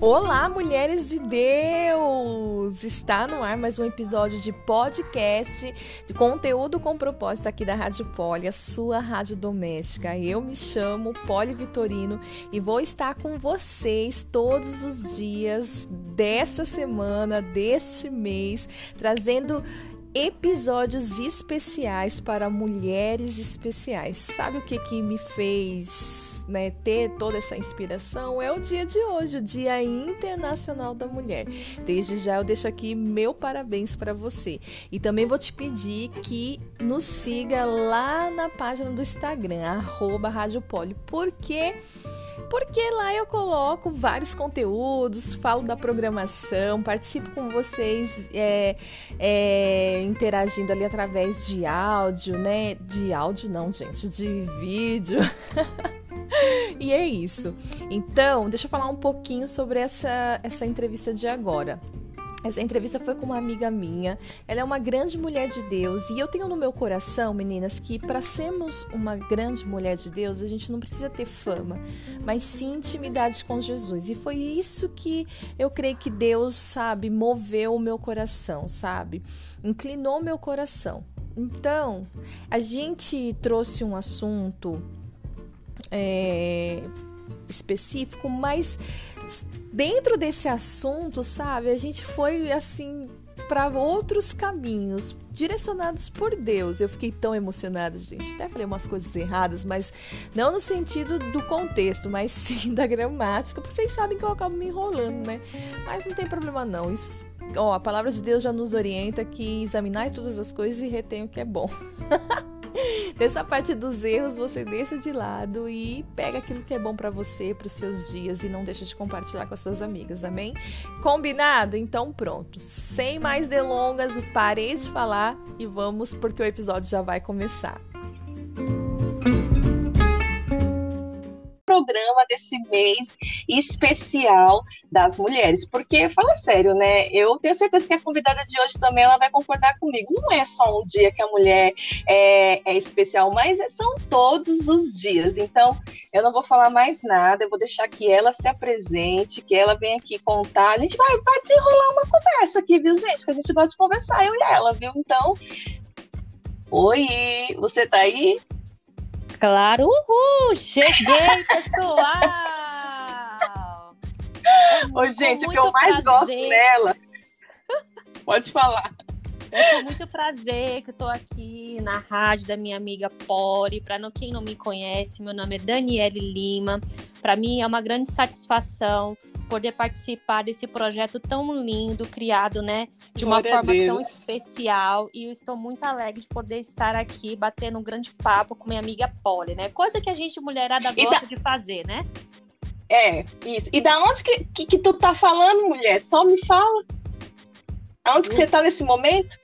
Olá, mulheres de Deus! Está no ar mais um episódio de podcast de conteúdo com propósito aqui da Rádio Poli, a sua rádio doméstica. Eu me chamo Poli Vitorino e vou estar com vocês todos os dias dessa semana, deste mês, trazendo episódios especiais para mulheres especiais. Sabe o que que me fez né, ter toda essa inspiração é o dia de hoje, o Dia Internacional da Mulher. Desde já eu deixo aqui meu parabéns para você. E também vou te pedir que nos siga lá na página do Instagram, arroba porque porque lá eu coloco vários conteúdos, falo da programação, participo com vocês é, é, interagindo ali através de áudio, né? De áudio não, gente, de vídeo. e é isso. Então, deixa eu falar um pouquinho sobre essa, essa entrevista de agora. Essa entrevista foi com uma amiga minha. Ela é uma grande mulher de Deus e eu tenho no meu coração, meninas, que para sermos uma grande mulher de Deus, a gente não precisa ter fama, mas sim intimidade com Jesus. E foi isso que eu creio que Deus, sabe, moveu o meu coração, sabe? Inclinou meu coração. Então, a gente trouxe um assunto é, específico, mas dentro desse assunto, sabe, a gente foi assim para outros caminhos direcionados por Deus. Eu fiquei tão emocionada, gente. Até falei umas coisas erradas, mas não no sentido do contexto, mas sim da gramática, porque vocês sabem que eu acabo me enrolando, né? Mas não tem problema não. Isso, ó, a palavra de Deus já nos orienta que examinar todas as coisas e retém o que é bom. Essa parte dos erros você deixa de lado e pega aquilo que é bom para você, para os seus dias e não deixa de compartilhar com as suas amigas, amém? Combinado? Então pronto. Sem mais delongas, parei de falar e vamos porque o episódio já vai começar. Programa desse mês especial das mulheres. Porque, fala sério, né? Eu tenho certeza que a convidada de hoje também ela vai concordar comigo. Não é só um dia que a mulher é, é especial, mas são todos os dias. Então, eu não vou falar mais nada, eu vou deixar que ela se apresente, que ela venha aqui contar. A gente vai, vai desenrolar uma conversa aqui, viu, gente? Que a gente gosta de conversar, eu e ela, viu? Então, oi, você tá aí? Claro, uhul! Cheguei, pessoal! Oi, gente, o que eu mais prazer. gosto dela. Pode falar. É com muito prazer que eu estou aqui na rádio da minha amiga Pori. Para quem não me conhece, meu nome é Daniele Lima. Para mim é uma grande satisfação poder participar desse projeto tão lindo, criado, né, de uma Glória forma tão especial. E eu estou muito alegre de poder estar aqui batendo um grande papo com minha amiga Polly, né? Coisa que a gente mulherada gosta da... de fazer, né? É, isso. E da onde que, que, que tu tá falando, mulher? Só me fala. Aonde que você tá nesse momento?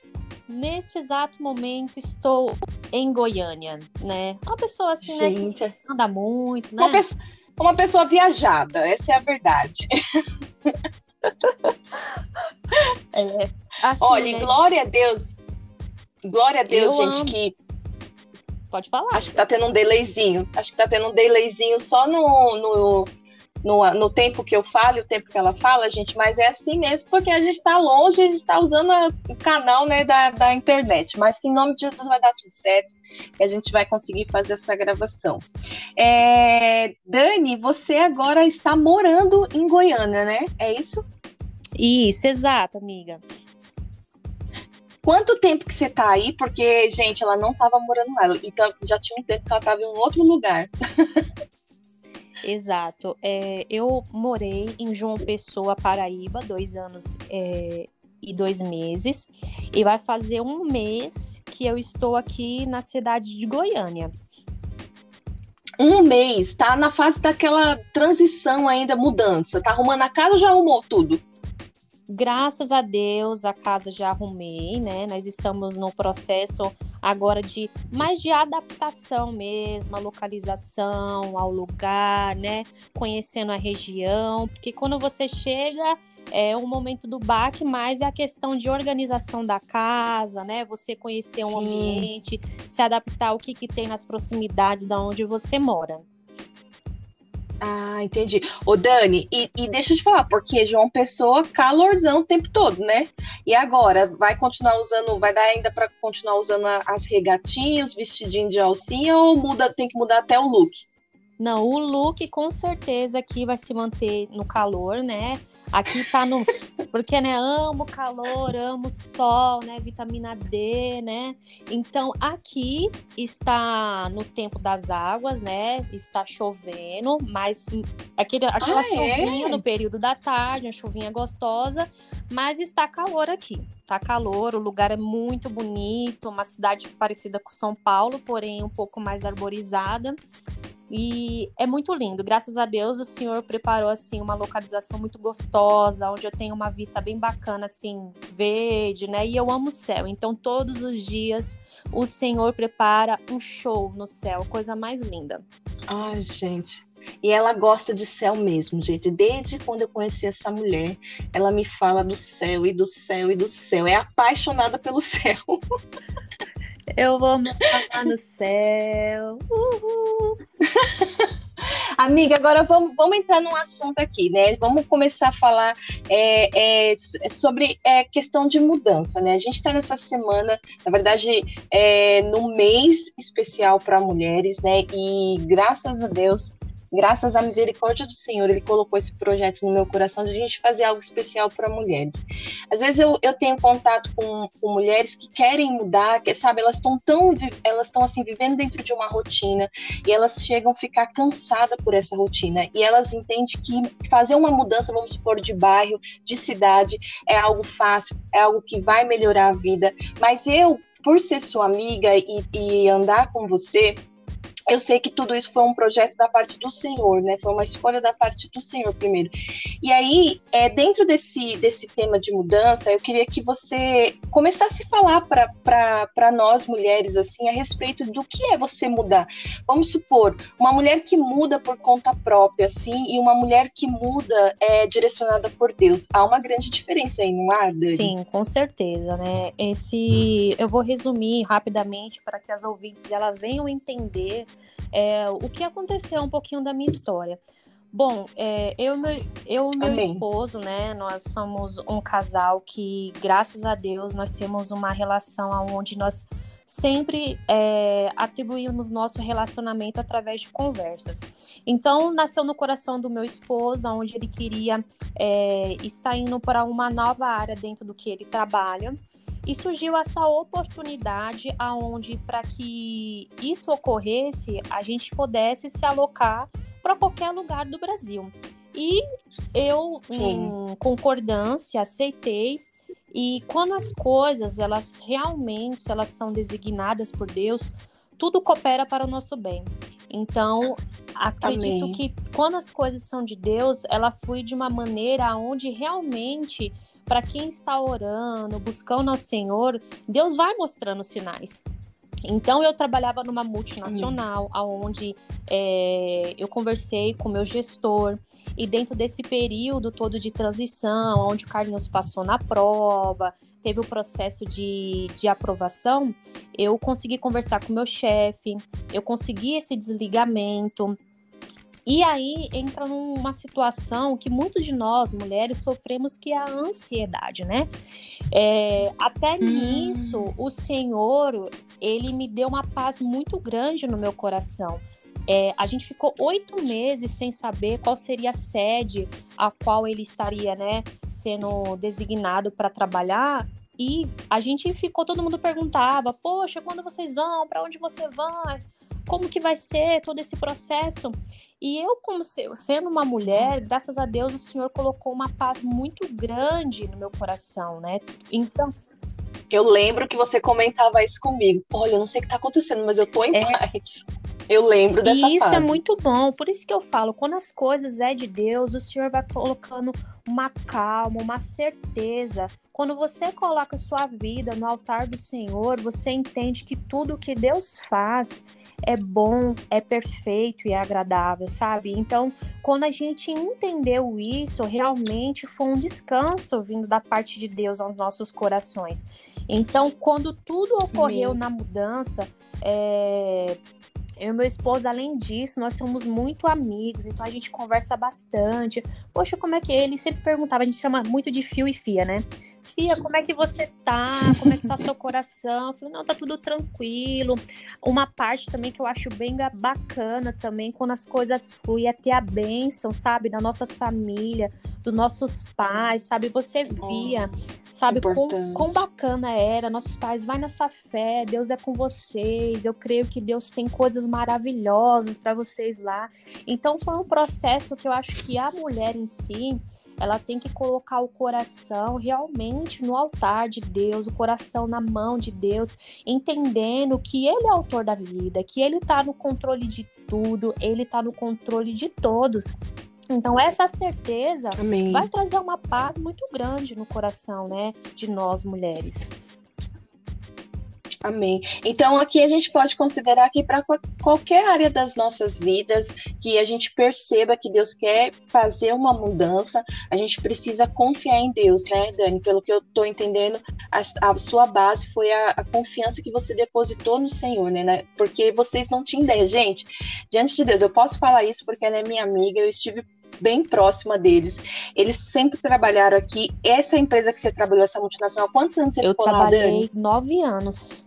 Neste exato momento estou em Goiânia, né? Uma pessoa assim, Gente, né, que anda muito, né? Uma pessoa uma pessoa viajada, essa é a verdade. É, assim, Olha, né? glória a Deus. Glória a Deus, Eu gente, amo. que. Pode falar. Acho que tá tendo um delayzinho. Acho que tá tendo um delayzinho só no, no, no, no tempo que eu falo e o tempo que ela fala, gente, mas é assim mesmo, porque a gente tá longe, a gente tá usando a, o canal né, da, da internet. Mas que em nome de Jesus vai dar tudo certo e a gente vai conseguir fazer essa gravação. É, Dani, você agora está morando em Goiânia, né? É isso? Isso, exato, amiga. Quanto tempo que você tá aí? Porque, gente, ela não estava morando lá. Então, já tinha um tempo que ela estava em um outro lugar. Exato. É, eu morei em João Pessoa, Paraíba, dois anos é, e dois meses. E vai fazer um mês que eu estou aqui na cidade de Goiânia. Um mês, tá na fase daquela transição ainda, mudança. Tá arrumando a casa ou já arrumou tudo? Graças a Deus, a casa já arrumei, né? Nós estamos no processo agora de mais de adaptação mesmo, a localização, ao lugar, né? Conhecendo a região, porque quando você chega é um momento do baque, mas é a questão de organização da casa, né? Você conhecer um Sim. ambiente, se adaptar ao que, que tem nas proximidades da onde você mora. Ah, entendi. Ô, Dani, e, e, deixa eu te falar, porque João Pessoa, calorzão o tempo todo, né? E agora, vai continuar usando, vai dar ainda para continuar usando as regatinhas, vestidinho de alcinha, ou muda, tem que mudar até o look? Não, o look com certeza aqui vai se manter no calor, né? Aqui tá no. Porque, né? Amo calor, amo sol, né? Vitamina D, né? Então, aqui está no tempo das águas, né? Está chovendo, mas aquele, aquela ah, é? chuvinha é? no período da tarde, uma chuvinha gostosa, mas está calor aqui. Tá calor, o lugar é muito bonito, uma cidade parecida com São Paulo, porém um pouco mais arborizada. E é muito lindo. Graças a Deus o Senhor preparou assim uma localização muito gostosa, onde eu tenho uma vista bem bacana assim, verde, né? E eu amo o céu. Então todos os dias o Senhor prepara um show no céu, coisa mais linda. Ai, gente. E ela gosta de céu mesmo, gente. Desde quando eu conheci essa mulher, ela me fala do céu e do céu e do céu. É apaixonada pelo céu. Eu vou morar no céu. Uhul. Amiga, agora vamos, vamos entrar num assunto aqui, né? Vamos começar a falar é, é, sobre é, questão de mudança, né? A gente está nessa semana, na verdade, é, no mês especial para mulheres, né? E graças a Deus graças à misericórdia do Senhor, Ele colocou esse projeto no meu coração de a gente fazer algo especial para mulheres. Às vezes eu, eu tenho contato com, com mulheres que querem mudar, que sabe, elas estão tão, elas estão assim vivendo dentro de uma rotina e elas chegam a ficar cansadas por essa rotina e elas entendem que fazer uma mudança, vamos supor, de bairro, de cidade, é algo fácil, é algo que vai melhorar a vida. Mas eu, por ser sua amiga e, e andar com você, eu sei que tudo isso foi um projeto da parte do Senhor, né? Foi uma escolha da parte do Senhor primeiro. E aí, é, dentro desse, desse tema de mudança, eu queria que você começasse a falar para nós mulheres assim a respeito do que é você mudar. Vamos supor, uma mulher que muda por conta própria, assim, e uma mulher que muda é direcionada por Deus. Há uma grande diferença aí, não há, Dani? Sim, com certeza, né? Esse, eu vou resumir rapidamente para que as ouvintes elas venham entender é, o que aconteceu um pouquinho da minha história. Bom, é, eu, eu e meu Amém. esposo, né, nós somos um casal que, graças a Deus, nós temos uma relação onde nós sempre é, atribuímos nosso relacionamento através de conversas. Então, nasceu no coração do meu esposo, onde ele queria é, estar indo para uma nova área dentro do que ele trabalha. E surgiu essa oportunidade aonde para que isso ocorresse, a gente pudesse se alocar para qualquer lugar do Brasil. E eu, Sim. em concordância, aceitei. E quando as coisas, elas realmente, elas são designadas por Deus, tudo coopera para o nosso bem. Então, acredito Amém. que quando as coisas são de Deus, ela flui de uma maneira onde realmente para quem está orando, buscando ao Senhor, Deus vai mostrando sinais. Então eu trabalhava numa multinacional, aonde é, eu conversei com o meu gestor e dentro desse período todo de transição, onde o Carlinhos passou na prova, teve o processo de, de aprovação, eu consegui conversar com o meu chefe, eu consegui esse desligamento, e aí entra numa situação que muitos de nós, mulheres, sofremos, que é a ansiedade, né? É, até hum. nisso, o Senhor, ele me deu uma paz muito grande no meu coração. É, a gente ficou oito meses sem saber qual seria a sede a qual ele estaria, né, sendo designado para trabalhar. E a gente ficou, todo mundo perguntava: Poxa, quando vocês vão? Para onde você vai? Como que vai ser todo esse processo? E eu, como sendo uma mulher, graças a Deus, o Senhor colocou uma paz muito grande no meu coração, né? Então. Eu lembro que você comentava isso comigo. Olha, eu não sei o que está acontecendo, mas eu tô em é... paz. Eu lembro dessa E isso é muito bom. Por isso que eu falo, quando as coisas é de Deus, o Senhor vai colocando uma calma, uma certeza. Quando você coloca sua vida no altar do Senhor, você entende que tudo que Deus faz é bom, é perfeito e é agradável, sabe? Então, quando a gente entendeu isso, realmente foi um descanso vindo da parte de Deus aos nossos corações. Então, quando tudo ocorreu na mudança, é, Eu e meu esposo, além disso, nós somos muito amigos, então a gente conversa bastante. Poxa, como é que ele sempre perguntava, a gente chama muito de fio e fia, né? Fia, como é que você tá? Como é que tá seu coração? Eu falei, não, tá tudo tranquilo. Uma parte também que eu acho bem bacana também, quando as coisas fluem, é ter a bênção, sabe? Das nossas famílias, dos nossos pais, sabe? Você via, sabe, quão, quão bacana era. Nossos pais, vai nessa fé, Deus é com vocês. Eu creio que Deus tem coisas maravilhosas para vocês lá. Então foi um processo que eu acho que a mulher em si, ela tem que colocar o coração realmente no altar de Deus, o coração na mão de Deus, entendendo que Ele é autor da vida, que Ele está no controle de tudo, Ele está no controle de todos. Então, essa certeza Amém. vai trazer uma paz muito grande no coração, né, de nós mulheres. Amém. Então, aqui a gente pode considerar que para qualquer área das nossas vidas, que a gente perceba que Deus quer fazer uma mudança, a gente precisa confiar em Deus, né, Dani? Pelo que eu estou entendendo, a, a, sua base foi a, a, confiança que você depositou no Senhor, né? Porque vocês não tinham ideia. Gente, diante de Deus, eu posso falar isso porque ela é minha amiga, eu estive bem próxima deles. Eles sempre trabalharam aqui. Essa empresa que você trabalhou, essa multinacional, quantos anos você eu ficou lá, Eu trabalhei nove anos.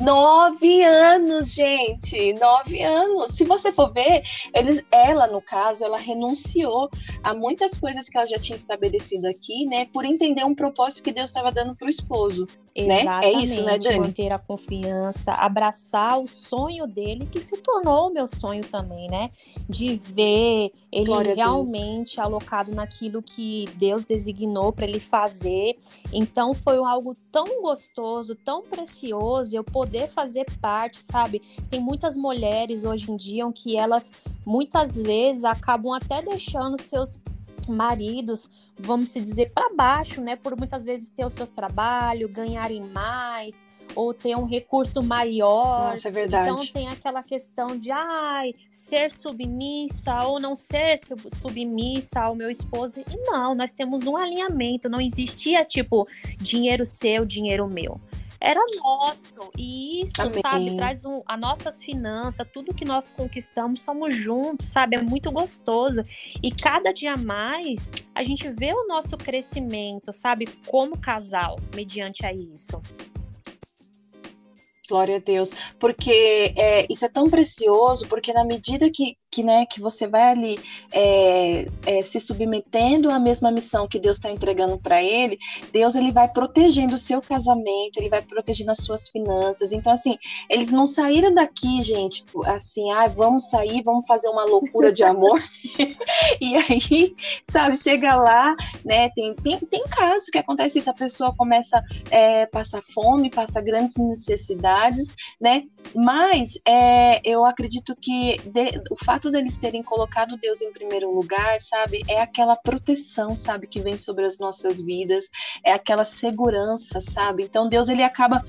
Nove anos, gente, nove anos. Se você for ver, eles, ela, no caso, ela renunciou a muitas coisas que ela já tinha estabelecido aqui, né, por entender um propósito que Deus estava dando para o esposo. Exatamente, né? É isso, né, Dani? Manter a confiança, abraçar o sonho dele, que se tornou o meu sonho também, né? De ver ele Glória realmente alocado naquilo que Deus designou para ele fazer. Então foi algo tão gostoso, tão precioso eu poder fazer parte, sabe? Tem muitas mulheres hoje em dia que elas muitas vezes acabam até deixando seus maridos, vamos se dizer, para baixo, né? Por muitas vezes ter o seu trabalho, ganharem mais ou ter um recurso maior. Nossa, é verdade. Então tem aquela questão de ai, ser submissa ou não ser submissa ao meu esposo. E não, nós temos um alinhamento, não existia tipo dinheiro seu, dinheiro meu era nosso. E isso, Amém. sabe, traz um, as nossas finanças, tudo que nós conquistamos, somos juntos, sabe? É muito gostoso. E cada dia mais a gente vê o nosso crescimento, sabe? Como casal, mediante a isso. Glória a Deus, porque é, isso é tão precioso, porque na medida que, que, né, que você vai ali é, é, se submetendo à mesma missão que Deus está entregando para ele, Deus ele vai protegendo o seu casamento, ele vai protegendo as suas finanças. Então, assim, eles não saíram daqui, gente, assim, ah, vamos sair, vamos fazer uma loucura de amor. e aí, sabe, chega lá, né? Tem, tem, tem casos que acontece isso, a pessoa começa a é, passar fome, passa grandes necessidades, né? Mas é, eu acredito que de, o fato fato deles terem colocado Deus em primeiro lugar, sabe, é aquela proteção, sabe, que vem sobre as nossas vidas, é aquela segurança, sabe? Então Deus ele acaba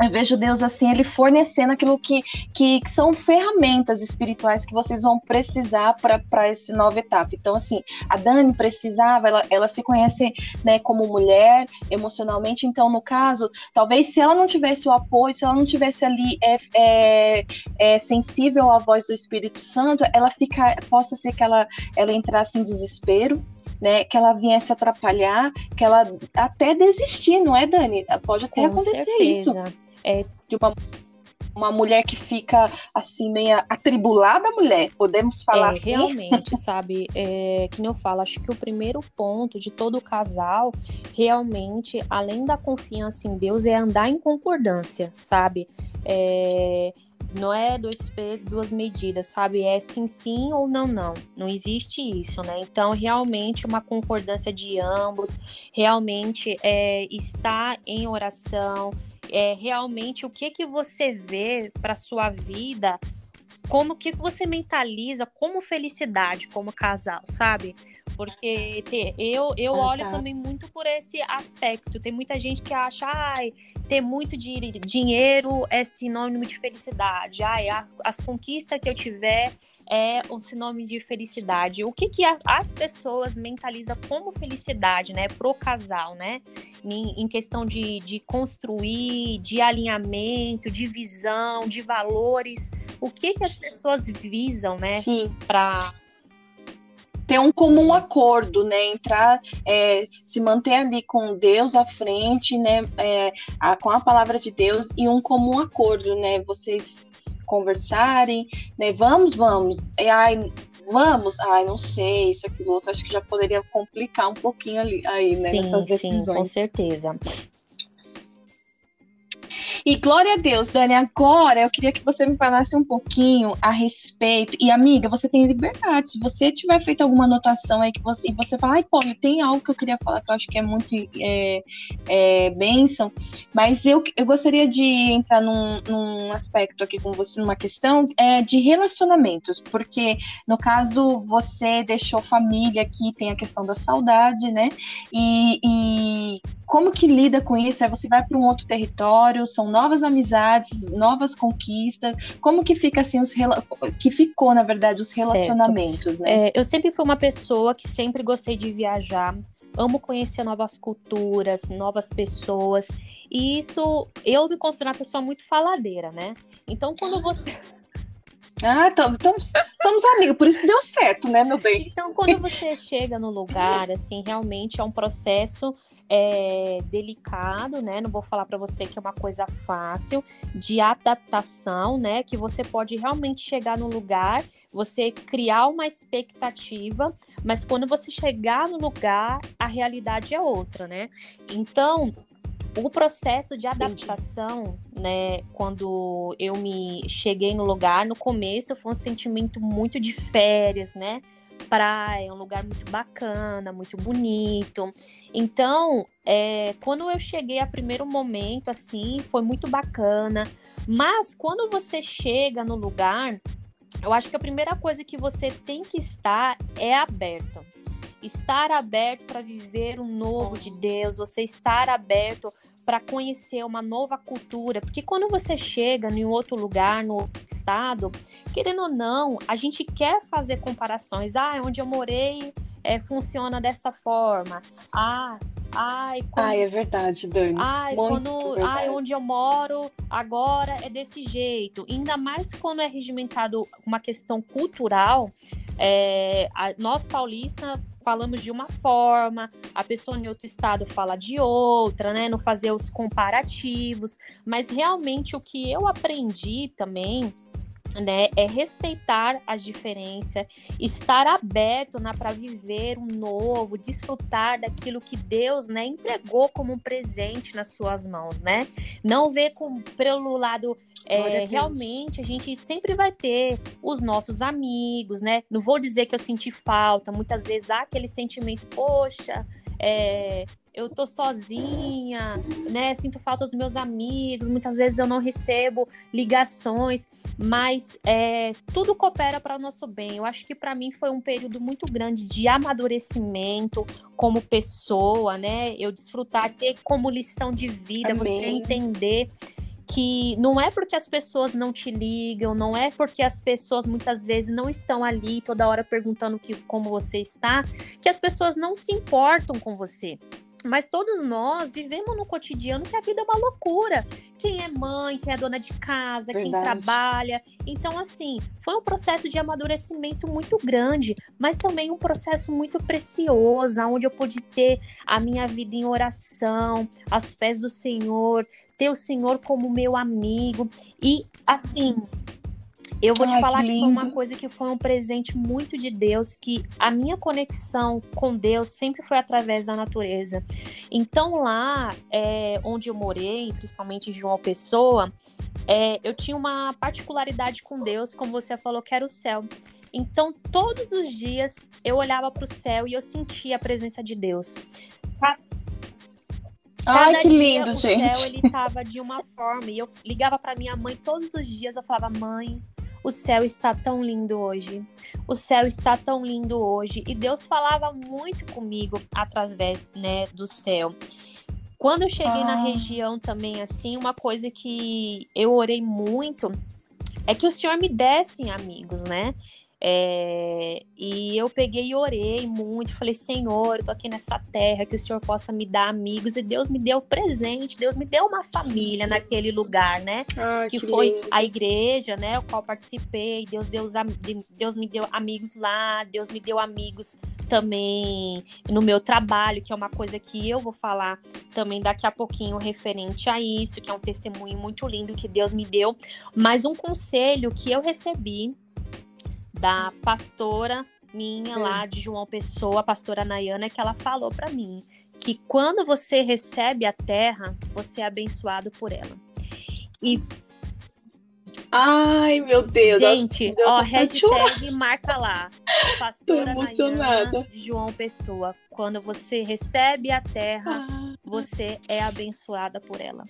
eu vejo Deus assim, ele fornecendo aquilo que, que, que são ferramentas espirituais que vocês vão precisar para essa nova etapa. Então, assim, a Dani precisava, ela, ela se conhece né, como mulher emocionalmente, então, no caso, talvez se ela não tivesse o apoio, se ela não tivesse ali é, é, é sensível à voz do Espírito Santo, ela fica, possa ser que ela, ela entrasse em desespero, né, que ela viesse atrapalhar, que ela até desistir, não é, Dani? Pode até Com acontecer certeza. isso. É. De uma, uma mulher que fica assim, meio atribulada mulher, podemos falar é, assim? Realmente, sabe? É, que eu falo, acho que o primeiro ponto de todo casal, realmente, além da confiança em Deus, é andar em concordância, sabe? É, não é dois pesos, duas medidas, sabe? É sim, sim ou não, não. Não existe isso, né? Então, realmente, uma concordância de ambos, realmente é, estar em oração, é realmente o que que você vê para sua vida como que você mentaliza como felicidade como casal, sabe? Porque te, eu, eu ah, olho tá. também muito por esse aspecto. Tem muita gente que acha, ai, ter muito de, dinheiro é sinônimo de felicidade. Ai, a, as conquistas que eu tiver é um sinônimo de felicidade. O que, que a, as pessoas mentalizam como felicidade, né, pro casal, né? Em, em questão de, de construir, de alinhamento, de visão, de valores. O que, que as pessoas visam, né? Sim. Para ter um comum acordo, né? Entrar, é, se manter ali com Deus à frente, né? É, a, com a palavra de Deus e um comum acordo, né? Vocês conversarem, né? Vamos, vamos. E, ai, vamos, ai, não sei, isso, aquilo, outro, acho que já poderia complicar um pouquinho ali, aí, né, sim, nessas decisões. Sim, com certeza. E glória a Deus, Dani. Agora eu queria que você me falasse um pouquinho a respeito. E amiga, você tem liberdade. Se você tiver feito alguma anotação aí que você e você fala, ai, pô, tem algo que eu queria falar que eu acho que é muito é, é, bênção. Mas eu, eu gostaria de entrar num, num aspecto aqui com você, numa questão é, de relacionamentos, porque no caso você deixou família aqui, tem a questão da saudade, né? E, e como que lida com isso? Aí você vai para um outro território, são novas amizades, novas conquistas. Como que fica assim os que ficou na verdade os relacionamentos, certo. né? É, eu sempre fui uma pessoa que sempre gostei de viajar. Amo conhecer novas culturas, novas pessoas. E isso, eu me considero uma pessoa muito faladeira, né? Então, quando você ah, então, então somos amigos, por isso que deu certo, né, meu bem? Então, quando você chega no lugar, assim, realmente é um processo é, delicado, né? Não vou falar para você que é uma coisa fácil de adaptação, né? Que você pode realmente chegar no lugar, você criar uma expectativa, mas quando você chegar no lugar, a realidade é outra, né? Então, o processo de adaptação, né, quando eu me cheguei no lugar, no começo foi um sentimento muito de férias, né? Praia, um lugar muito bacana, muito bonito. Então, é, quando eu cheguei a primeiro momento, assim, foi muito bacana. Mas quando você chega no lugar, eu acho que a primeira coisa que você tem que estar é aberto estar aberto para viver o novo de Deus, você estar aberto para conhecer uma nova cultura, porque quando você chega em outro lugar, no outro estado, querendo ou não, a gente quer fazer comparações. Ah, onde eu morei é, funciona dessa forma. Ah, Ai, quando... ai, é verdade, Dani. Ai, quando, verdade. ai, onde eu moro agora é desse jeito. Ainda mais quando é regimentado uma questão cultural. É, nós paulistas falamos de uma forma, a pessoa em outro estado fala de outra, né? Não fazer os comparativos. Mas realmente o que eu aprendi também né, é respeitar as diferenças, estar aberto né, para viver um novo, desfrutar daquilo que Deus né, entregou como um presente nas suas mãos, né? Não ver com, pelo lado é, realmente a gente sempre vai ter os nossos amigos, né? Não vou dizer que eu senti falta, muitas vezes há aquele sentimento, poxa, é, eu tô sozinha, né? Sinto falta dos meus amigos, muitas vezes eu não recebo ligações, mas é, tudo coopera para o nosso bem. Eu acho que para mim foi um período muito grande de amadurecimento como pessoa, né? Eu desfrutar, ter como lição de vida, Amém. você entender que não é porque as pessoas não te ligam, não é porque as pessoas muitas vezes não estão ali toda hora perguntando que, como você está, que as pessoas não se importam com você. Mas todos nós vivemos no cotidiano que a vida é uma loucura. Quem é mãe, quem é dona de casa, Verdade. quem trabalha. Então, assim, foi um processo de amadurecimento muito grande, mas também um processo muito precioso, onde eu pude ter a minha vida em oração, aos pés do Senhor, ter o Senhor como meu amigo. E, assim, eu vou Ai, te falar que, que, foi uma coisa que foi um presente muito de Deus, que a minha conexão com Deus sempre foi através da natureza. Então lá é, onde eu morei, principalmente em João Pessoa, é, eu tinha uma particularidade com Deus, como você falou, que era o céu. Então todos os dias eu olhava para o céu e eu sentia a presença de Deus. Cada Ai, que lindo, o gente. céu ele tava de uma forma e eu ligava para minha mãe todos os dias, eu falava: "Mãe, O céu está tão lindo hoje. O céu está tão lindo hoje. E Deus falava muito comigo através né, do céu. Quando eu cheguei ah. na região também, assim, uma coisa que eu orei muito é que o Senhor me desse amigos, né? É, e eu peguei e orei muito, falei, Senhor, eu tô aqui nessa terra, que o Senhor possa me dar amigos, e Deus me deu presente, Deus me deu uma família naquele lugar, né? que, que, foi lindo. a igreja, né, o qual participei, Deus, Deus, Deus me deu amigos lá, Deus me deu amigos também no meu trabalho, que é uma coisa que eu vou falar também daqui a pouquinho referente a isso, que é um testemunho muito lindo que Deus me deu, mas um conselho que eu recebi da pastora minha é. lá de João Pessoa, a pastora Nayana, que ela falou para mim que quando você recebe a terra, você é abençoado por ela. E Ai, meu Deus. Gente, ó, hashtag marca lá. Pastora Nayana, João Pessoa. Quando você recebe a terra, ah, você é abençoada por ela.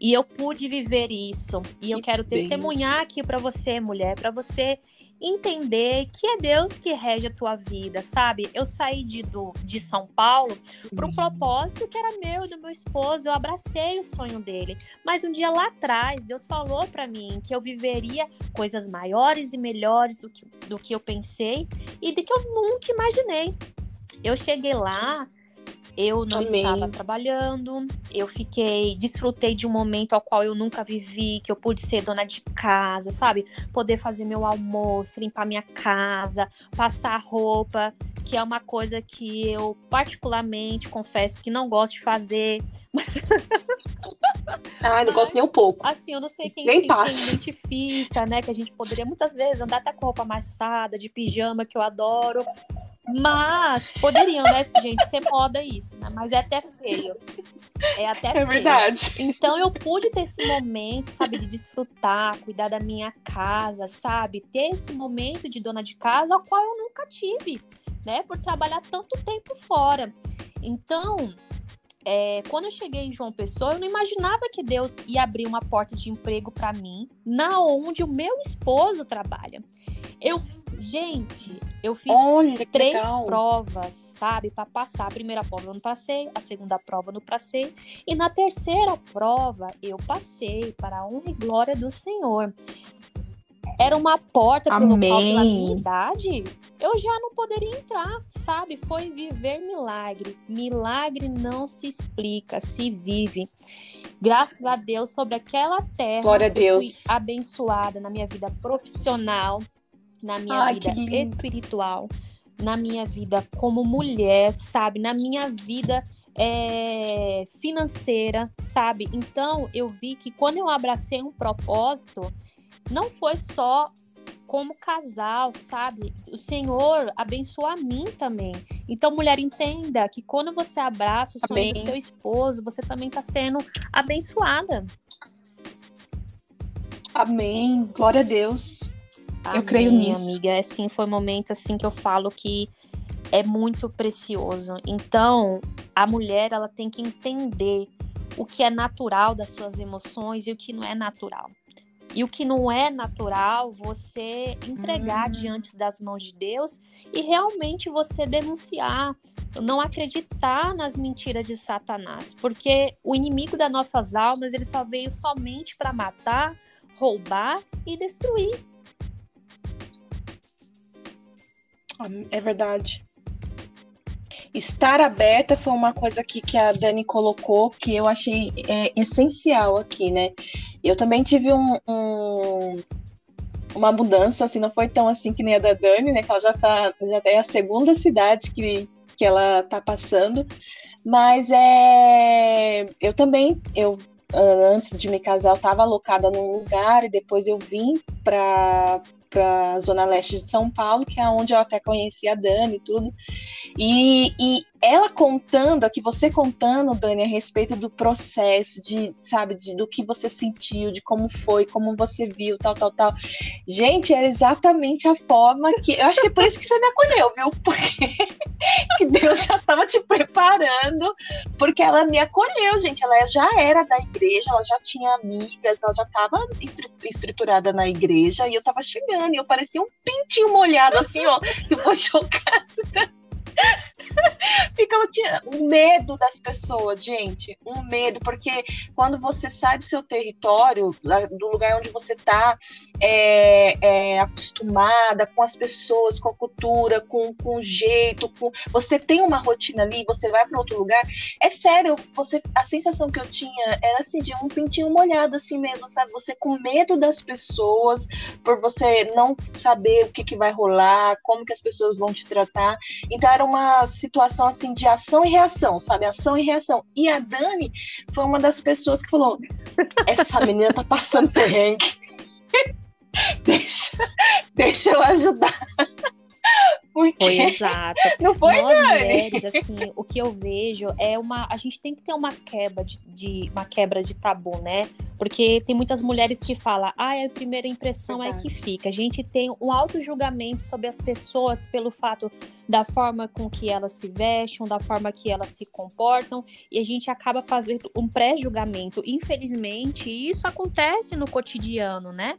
E eu pude viver isso. E que eu quero testemunhar aqui para você, mulher, para você entender que é Deus que rege a tua vida, sabe? Eu saí de, do, de São Paulo para um propósito que era meu e do meu esposo, eu abracei o sonho dele. Mas um dia lá atrás, Deus falou para mim que eu viveria coisas maiores e melhores do que, do que eu pensei e do que eu nunca imaginei. Eu cheguei lá eu não Amém. estava trabalhando, eu fiquei, desfrutei de um momento ao qual eu nunca vivi, que eu pude ser dona de casa, sabe? Poder fazer meu almoço, limpar minha casa, passar roupa, que é uma coisa que eu particularmente confesso que não gosto de fazer, mas Ah, não gosto nem um pouco. Assim, eu não sei quem, nem se, quem identifica, né? Que a gente poderia muitas vezes andar até com roupa amassada, de pijama, que eu adoro. Mas poderiam, né, gente, ser moda isso, né? Mas é até feio. É até é feio. É verdade. Então eu pude ter esse momento, sabe, de desfrutar, cuidar da minha casa, sabe? Ter esse momento de dona de casa, ao qual eu nunca tive, né? Por trabalhar tanto tempo fora. Então, é, quando eu cheguei em João Pessoa, eu não imaginava que Deus ia abrir uma porta de emprego para mim, na onde o meu esposo trabalha. Eu, gente, eu fiz Olha, três legal. provas, sabe, para passar. A primeira prova eu não passei, a segunda prova eu não passei, e na terceira prova eu passei para a honra e glória do Senhor. Era uma porta pelo qual, pela minha idade, eu já não poderia entrar, sabe? Foi viver milagre. Milagre não se explica, se vive. Graças a Deus, sobre aquela terra, Glória a Deus. fui abençoada na minha vida profissional, na minha Ai, vida espiritual, na minha vida como mulher, sabe? Na minha vida é, financeira, sabe? Então eu vi que quando eu abracei um propósito, não foi só como casal, sabe? O Senhor abençoa a mim também. Então, mulher, entenda que quando você abraça o sonho Amém. do seu esposo, você também está sendo abençoada. Amém. Glória a Deus. Amém, eu creio nisso. amiga. Assim, foi um momento assim que eu falo que é muito precioso. Então, a mulher ela tem que entender o que é natural das suas emoções e o que não é natural. E o que não é natural, você entregar uhum. diante das mãos de Deus e realmente você denunciar, não acreditar nas mentiras de Satanás, porque o inimigo das nossas almas, ele só veio somente para matar, roubar e destruir. É verdade. Estar aberta foi uma coisa aqui que a Dani colocou que eu achei é, essencial aqui, né? Eu também tive um, um, uma mudança, assim, não foi tão assim que nem a da Dani, né? Que ela já tá, já é a segunda cidade que, que ela tá passando. Mas é, eu também, eu antes de me casar, eu estava alocada num lugar e depois eu vim para para zona leste de São Paulo, que é onde eu até conheci a Dani e tudo. E, e ela contando, aqui você contando, Dani, a respeito do processo, de, sabe, de, do que você sentiu, de como foi, como você viu, tal, tal, tal. Gente, era exatamente a forma que. Eu acho que é por isso que você me acolheu, viu? Porque que Deus já estava te preparando, porque ela me acolheu, gente. Ela já era da igreja, ela já tinha amigas, ela já estava estruturada na igreja, e eu estava chegando, e eu parecia um pintinho molhado, assim, ó, que foi chocada. Tinha um medo das pessoas, gente, um medo, porque quando você sai do seu território, do lugar onde você está é, é, acostumada com as pessoas, com a cultura, com, com o jeito, com você tem uma rotina ali, você vai para outro lugar, é sério, você a sensação que eu tinha era assim de um pintinho molhado assim mesmo, sabe? Você com medo das pessoas, por você não saber o que, que vai rolar, como que as pessoas vão te tratar. Então era uma situação assim de ação e reação, sabe? Ação e reação. E a Dani foi uma das pessoas que falou: essa menina tá passando perrengue. deixa, deixa eu ajudar. Porque... Foi exato. Não foi, Nós Dani? mulheres, assim, o que eu vejo é uma. A gente tem que ter uma quebra de, de, uma quebra de tabu, né? Porque tem muitas mulheres que falam, ah, a primeira impressão é que fica. A gente tem um auto-julgamento sobre as pessoas pelo fato da forma com que elas se vestem, da forma que elas se comportam, e a gente acaba fazendo um pré-julgamento. Infelizmente, isso acontece no cotidiano, né?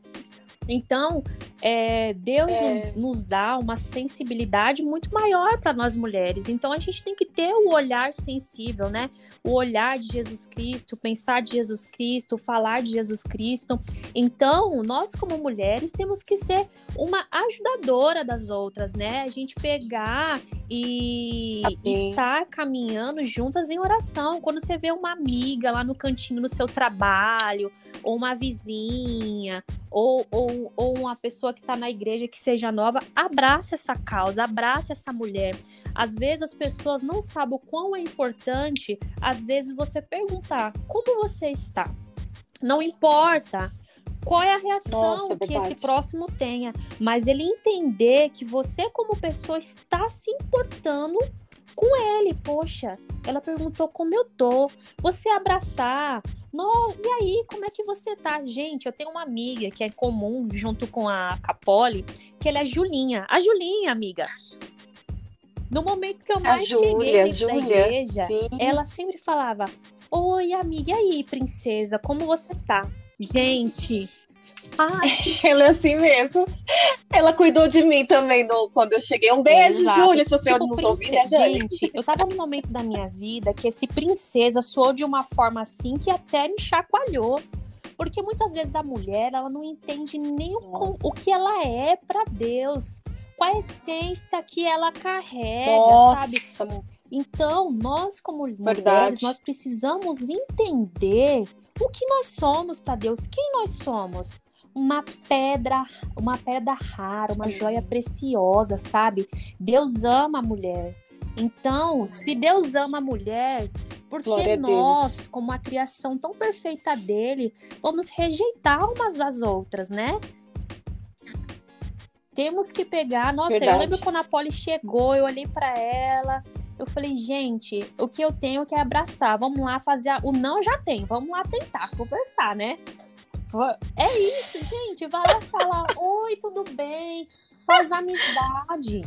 Então, é, Deus é... nos dá uma sensibilidade muito maior para nós mulheres. Então, a gente tem que ter o olhar sensível, né? O olhar de Jesus Cristo, pensar de Jesus Cristo, falar de Jesus Cristo. Então, nós, como mulheres, temos que ser uma ajudadora das outras, né? A gente pegar e estar caminhando juntas em oração. Quando você vê uma amiga lá no cantinho no seu trabalho, ou uma vizinha, ou, ou, ou uma pessoa que está na igreja que seja nova, abrace essa causa, abrace essa mulher. Às vezes as pessoas não sabem o quão é importante, às vezes você perguntar como você está. Não importa qual é a reação Nossa, é que esse próximo tenha, mas ele entender que você como pessoa está se importando com ele. Poxa, ela perguntou como eu tô. Você abraçar. No, e aí, como é que você tá? Gente, eu tenho uma amiga que é comum, junto com a Capoli, que ela é a Julinha. A Julinha, amiga. No momento que eu mais a cheguei Júlia, da igreja, sim. ela sempre falava: Oi, amiga, e aí, princesa, como você tá? Gente, Ai. Ela é assim mesmo. Ela cuidou de mim também no, quando eu cheguei. Um beijo, Júlia, se você tipo, não ouviu, né, Gente, eu tava num momento da minha vida que esse princesa soou de uma forma assim que até me chacoalhou. Porque muitas vezes a mulher, ela não entende nem o, o que ela é para Deus. Qual a essência que ela carrega, Nossa. sabe? Então, nós como Verdade. mulheres, nós precisamos entender o que nós somos para Deus, quem nós somos uma pedra, uma pedra rara, uma joia preciosa, sabe? Deus ama a mulher. Então, se Deus ama a mulher, por que nós, como a criação tão perfeita dele, vamos rejeitar umas às outras, né? Temos que pegar. Nossa, Verdade. eu lembro quando a Polly chegou, eu olhei para ela, eu falei, gente, o que eu tenho que é abraçar. Vamos lá fazer. A... O não já tem, vamos lá tentar conversar, né? É isso, gente. Vai lá falar: Oi, tudo bem? Faz amizade.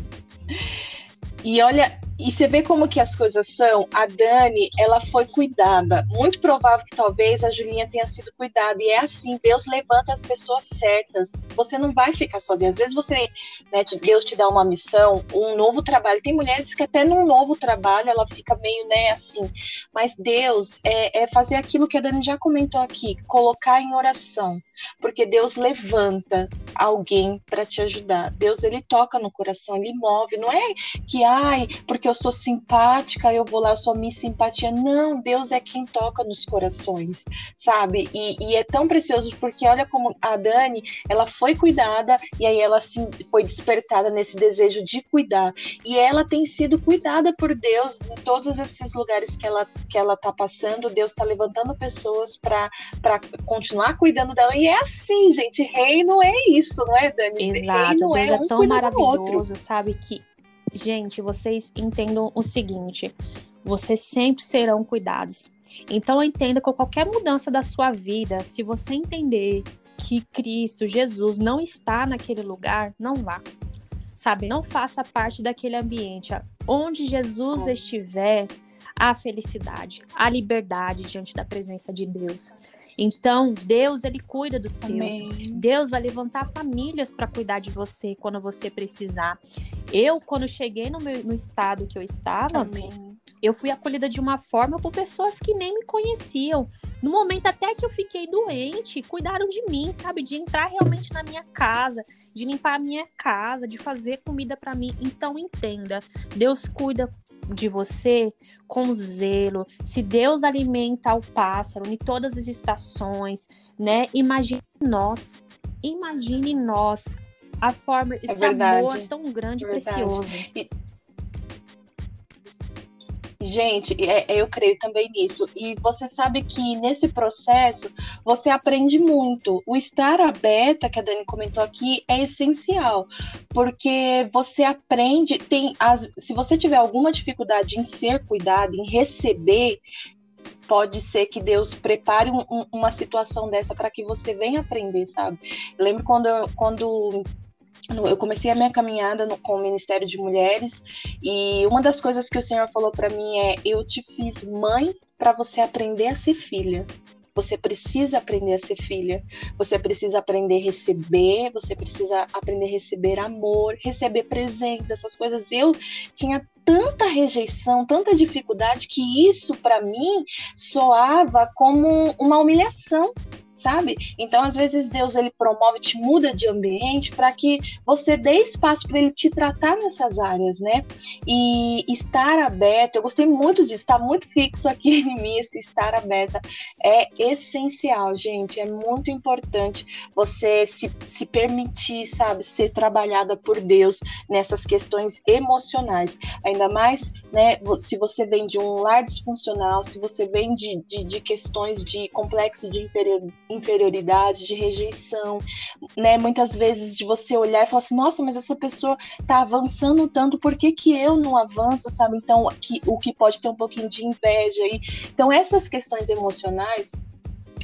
E olha, e você vê como que as coisas são. A Dani, ela foi cuidada. Muito provável que talvez a Julinha tenha sido cuidada. E é assim, Deus levanta as pessoas certas. Você não vai ficar sozinha. Às vezes você, né, Deus te dá uma missão, um novo trabalho. Tem mulheres que até num novo trabalho ela fica meio, né, assim. Mas Deus é, é fazer aquilo que a Dani já comentou aqui, colocar em oração. Porque Deus levanta alguém para te ajudar. Deus ele toca no coração, ele move. Não é que ai, porque eu sou simpática, eu vou lá só me simpatia. Não, Deus é quem toca nos corações, sabe? E, e, é tão precioso porque olha como a Dani, ela foi cuidada e aí ela assim, foi despertada nesse desejo de cuidar. E ela tem sido cuidada por Deus em todos esses lugares que ela que ela tá passando. Deus está levantando pessoas para continuar cuidando dela. E é assim, gente, reino é isso, não é, Dani? Exato, reino Deus é, é um tão maravilhoso, sabe que gente, vocês entendam o seguinte: vocês sempre serão cuidados. Então entenda que qualquer mudança da sua vida, se você entender que Cristo, Jesus, não está naquele lugar, não vá. Sabe, não faça parte daquele ambiente. Onde Jesus estiver, a felicidade, a liberdade diante da presença de Deus. Então, Deus, ele cuida dos seus. Amém. Deus vai levantar famílias para cuidar de você quando você precisar. Eu, quando cheguei no, meu, no estado que eu estava, Amém. eu fui acolhida de uma forma por pessoas que nem me conheciam. No momento até que eu fiquei doente, cuidaram de mim, sabe? De entrar realmente na minha casa, de limpar a minha casa, de fazer comida para mim. Então entenda, Deus cuida de você com zelo. Se Deus alimenta o pássaro em todas as estações, né? Imagine nós, imagine nós a forma, é esse amor tão grande e precioso. E Gente, é, é, eu creio também nisso. E você sabe que nesse processo você aprende muito. O estar aberta, que a Dani comentou aqui, é essencial, porque você aprende. Tem as, se você tiver alguma dificuldade em ser cuidado, em receber, pode ser que Deus prepare um, um, uma situação dessa para que você venha aprender, sabe? Eu lembro quando, quando eu comecei a minha caminhada no, com o Ministério de Mulheres e uma das coisas que o Senhor falou para mim é: eu te fiz mãe para você aprender a ser filha. Você precisa aprender a ser filha, você precisa aprender a receber, você precisa aprender a receber amor, receber presentes, essas coisas. Eu tinha tanta rejeição, tanta dificuldade que isso para mim soava como uma humilhação sabe? Então, às vezes, Deus ele promove, te muda de ambiente para que você dê espaço para ele te tratar nessas áreas, né? E estar aberto, eu gostei muito disso, está muito fixo aqui em mim esse estar aberta. É essencial, gente, é muito importante você se, se permitir, sabe, ser trabalhada por Deus nessas questões emocionais. Ainda mais, né, se você vem de um lar disfuncional, se você vem de, de, de questões de complexo de inferioridade inferioridade, de rejeição, né? Muitas vezes de você olhar e falar assim, nossa, mas essa pessoa tá avançando tanto, por que, que eu não avanço, sabe? Então, que, o que pode ter um pouquinho de inveja aí. Então, essas questões emocionais,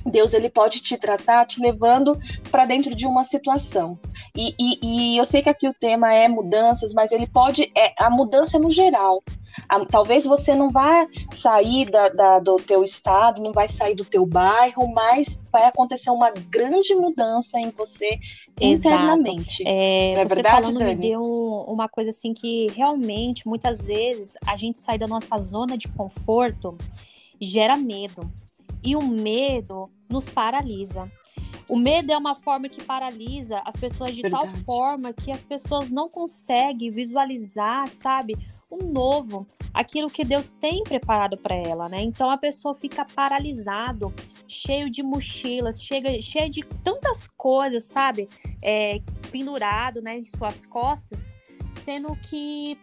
Deus ele pode te tratar te levando para dentro de uma situação. E, e, e, eu sei que aqui o tema é mudanças, mas ele pode. É, a mudança é no geral. A, talvez você não vá sair da, da, do teu estado, não vai sair do teu bairro, mas vai acontecer uma grande mudança em você internamente. É, não é você verdade, falando Dani? me deu uma coisa assim que realmente, muitas vezes, a gente sai da nossa zona de conforto gera medo. E o medo nos paralisa. O medo é uma forma que paralisa as pessoas de Verdade. tal forma que as pessoas não conseguem visualizar, sabe, um novo, aquilo que Deus tem preparado para ela, né? Então a pessoa fica paralisado, cheio de mochilas, chega, cheio de tantas coisas, sabe? É, pendurado, né, em suas costas, sendo que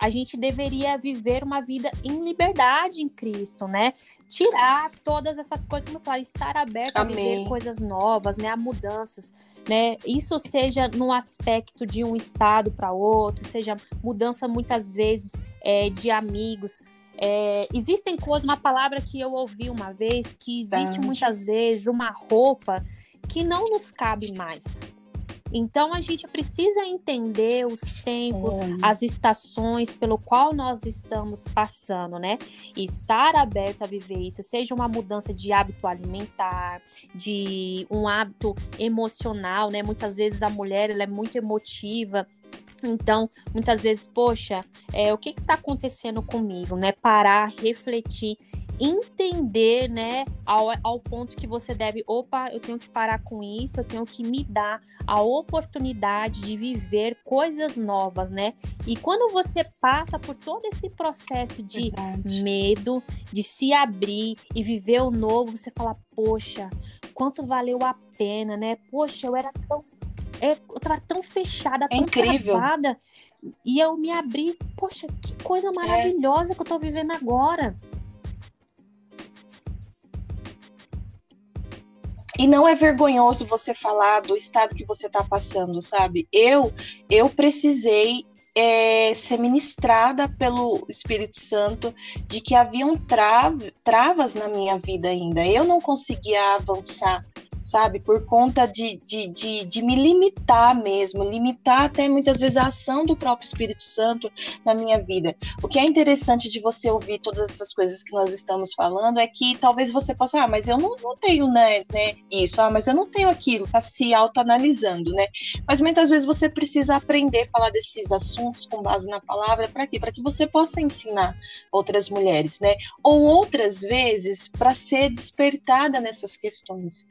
a gente deveria viver uma vida em liberdade em Cristo, né? Tirar todas essas coisas, como eu falo, estar aberto Amém. a viver coisas novas, né? A mudanças, né? Isso seja no aspecto de um estado para outro, seja mudança muitas vezes é, de amigos. É, existem coisas, uma palavra que eu ouvi uma vez, que existe muitas vezes uma roupa que não nos cabe mais. Então a gente precisa entender os tempos, é. as estações pelo qual nós estamos passando, né? E estar aberto a viver isso, seja uma mudança de hábito alimentar, de um hábito emocional, né? Muitas vezes a mulher ela é muito emotiva, então, muitas vezes, poxa, é, o que está acontecendo comigo, né? Parar, refletir, entender, né? Ao, ao ponto que você deve, opa, eu tenho que parar com isso, eu tenho que me dar a oportunidade de viver coisas novas, né? E quando você passa por todo esse processo de Verdade. medo, de se abrir e viver o novo, você fala, poxa, quanto valeu a pena, né? Poxa, eu era tão é, eu tava tão fechada, é tão incrível. travada. E eu me abri, poxa, que coisa maravilhosa é. que eu tô vivendo agora. E não é vergonhoso você falar do estado que você está passando, sabe? Eu, eu precisei é, ser ministrada pelo Espírito Santo de que haviam tra travas na minha vida ainda. Eu não conseguia avançar sabe? Por conta de, de, de, de, me limitar mesmo, limitar até muitas vezes a ação do próprio Espírito Santo na minha vida. O que é interessante de você ouvir todas essas coisas que nós estamos falando é que talvez você possa, ah, mas eu não, não tenho né, né, isso, ah, mas eu não tenho aquilo, tá se autoanalisando, né? Mas muitas vezes você precisa aprender a falar desses assuntos com base na palavra, para quê? Para que você possa ensinar outras mulheres, né? Ou outras vezes para ser despertada nessas questões.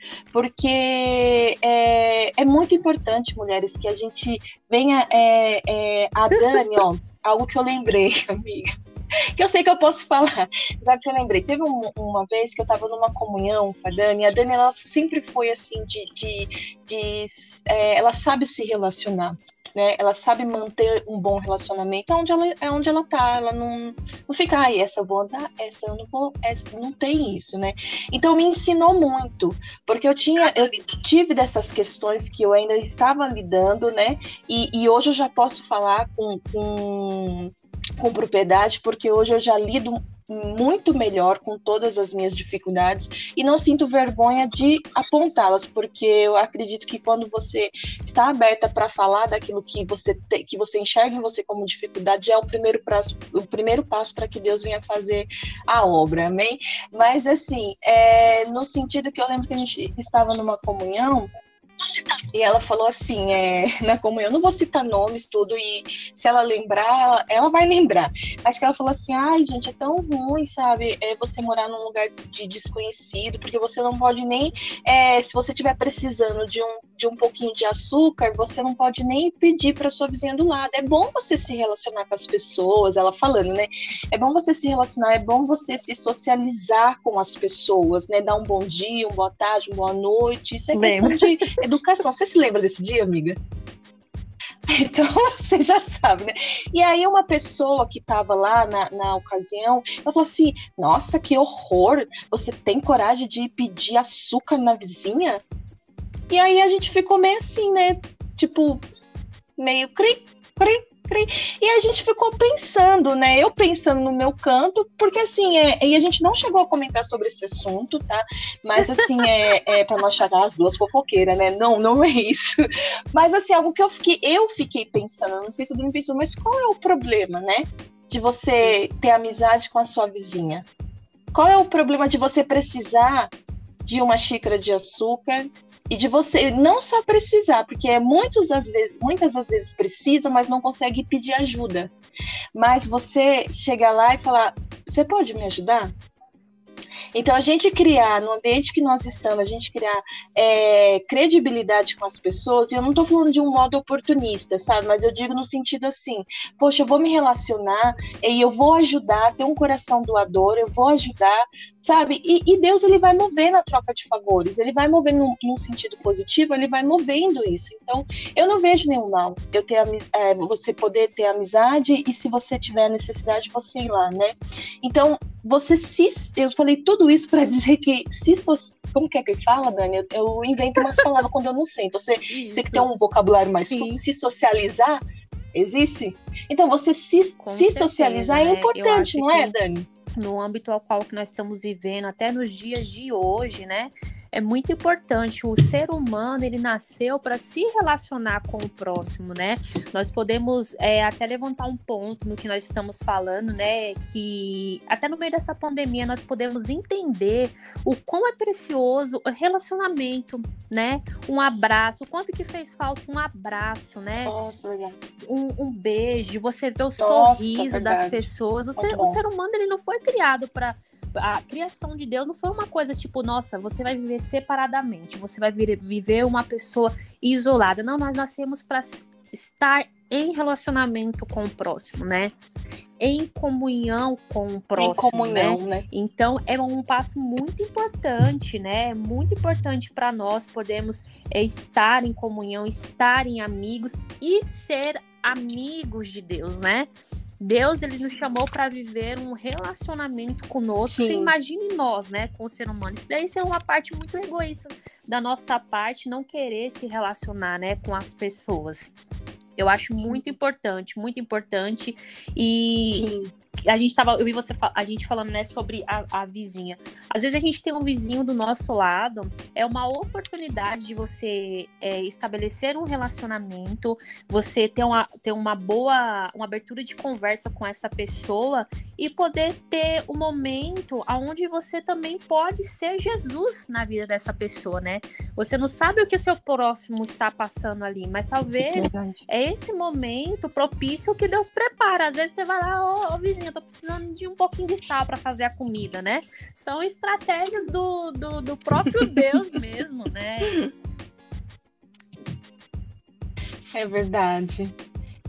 Porque é, é muito importante, mulheres, que a gente venha. É, é, a Dani, ó, algo que eu lembrei, amiga que eu sei que eu posso falar. Sabe que eu lembrei? Teve um, uma vez que eu estava numa comunhão com a Dani, a Dani ela sempre foi assim de, de, de é, ela sabe se relacionar né? Ela sabe manter um bom relacionamento onde ela, é onde ela tá. Ela não, não fica, ai, essa eu vou dar, essa eu não vou, essa não tem isso, né? Então me ensinou muito, porque eu tinha, eu tive dessas questões que eu ainda estava lidando, né? E, e hoje eu já posso falar com, com com propriedade, porque hoje eu já lido muito melhor com todas as minhas dificuldades e não sinto vergonha de apontá-las, porque eu acredito que quando você está aberta para falar daquilo que você que você enxerga em você como dificuldade, é o primeiro o primeiro passo para que Deus venha fazer a obra, amém? Mas assim, é, no sentido que eu lembro que a gente estava numa comunhão e ela falou assim, é, na comunhão, não vou citar nomes, tudo, e se ela lembrar, ela, ela, vai lembrar. Mas que ela falou assim, ai, gente, é tão ruim, sabe, é você morar num lugar de desconhecido, porque você não pode nem, é, se você estiver precisando de um, de um pouquinho de açúcar, você não pode nem pedir para sua vizinha do lado. É bom você se relacionar com as pessoas, ela falando, né? É bom você se relacionar, é bom você se socializar com as pessoas, né? Dar um bom dia, uma boa tarde, uma boa noite. Isso é questão de educação. Você se lembra desse dia, amiga? Então você já sabe, né? E aí uma pessoa que estava lá na, na ocasião, ela falou assim: Nossa, que horror! Você tem coragem de pedir açúcar na vizinha? E aí a gente ficou meio assim, né? Tipo, meio cri, cri, e a gente ficou pensando, né? Eu pensando no meu canto, porque assim, é, e a gente não chegou a comentar sobre esse assunto, tá? Mas assim, é, é para não achar as duas fofoqueiras, né? Não, não é isso. Mas assim, algo que eu fiquei, eu fiquei pensando, não sei se eu pensou, mas qual é o problema, né? De você ter amizade com a sua vizinha? Qual é o problema de você precisar de uma xícara de açúcar e de você não só precisar, porque muitas das vezes, muitas das vezes precisa, mas não consegue pedir ajuda. Mas você chegar lá e falar: "Você pode me ajudar?" Então, a gente criar, no ambiente que nós estamos, a gente criar é, credibilidade com as pessoas, e eu não estou falando de um modo oportunista, sabe? Mas eu digo no sentido assim: poxa, eu vou me relacionar e eu vou ajudar, ter um coração doador, eu vou ajudar, sabe? E, e Deus, ele vai mover na troca de favores, ele vai mover num, num, sentido positivo, ele vai movendo isso. Então, eu não vejo nenhum mal eu ter é, você poder ter amizade e se você tiver necessidade, você ir lá, né? Então, você se. Eu falei tudo isso para dizer que se. Como que é que fala, Dani? Eu, eu invento umas palavras quando eu não sei. Você, você que tem um vocabulário mais Sim. se socializar, existe? Então, você se, se certeza, socializar é né? é importante, não é, Dani? No âmbito ao qual que nós estamos vivendo, até nos dias de hoje, né? É muito importante. O ser humano ele nasceu para se relacionar com o próximo, né? Nós podemos é, até levantar um ponto no que nós estamos falando, né? Que até no meio dessa pandemia nós podemos entender o quão é precioso o relacionamento, né? Um abraço, o quanto que fez falta um abraço, né? Nossa, um, um beijo, você vê o Nossa, sorriso verdade. das pessoas. O ser, o ser humano ele não foi criado para a criação de Deus não foi uma coisa tipo, nossa, você vai viver separadamente, você vai viver uma pessoa isolada. Não, nós nascemos para estar em relacionamento com o próximo, né? Em comunhão com o próximo. Em comunhão, né? né? Então é um passo muito importante, né? Muito importante para nós podermos é, estar em comunhão, estar em amigos e ser amigos de Deus, né? Deus ele nos chamou para viver um relacionamento conosco. Sim. Você imagine nós, né, com o ser humano. Isso daí é uma parte muito egoísta da nossa parte, não querer se relacionar, né, com as pessoas. Eu acho muito importante, muito importante. E Sim. A gente tava, eu vi você a gente falando, né, sobre a, a, vizinha. Às vezes a gente tem um vizinho do nosso lado, é uma oportunidade de você é, estabelecer um relacionamento, você ter uma, ter uma boa, uma abertura de conversa com essa pessoa e poder ter um momento onde você também pode ser Jesus na vida dessa pessoa, né? Você não sabe o que o seu próximo está passando ali, mas talvez é, é esse momento propício que Deus prepara. Às vezes você vai lá, ô, oh, vizinho, eu tô precisando de um pouquinho de sal para fazer a comida, né? São estratégias do, do, do próprio Deus mesmo, né? É verdade.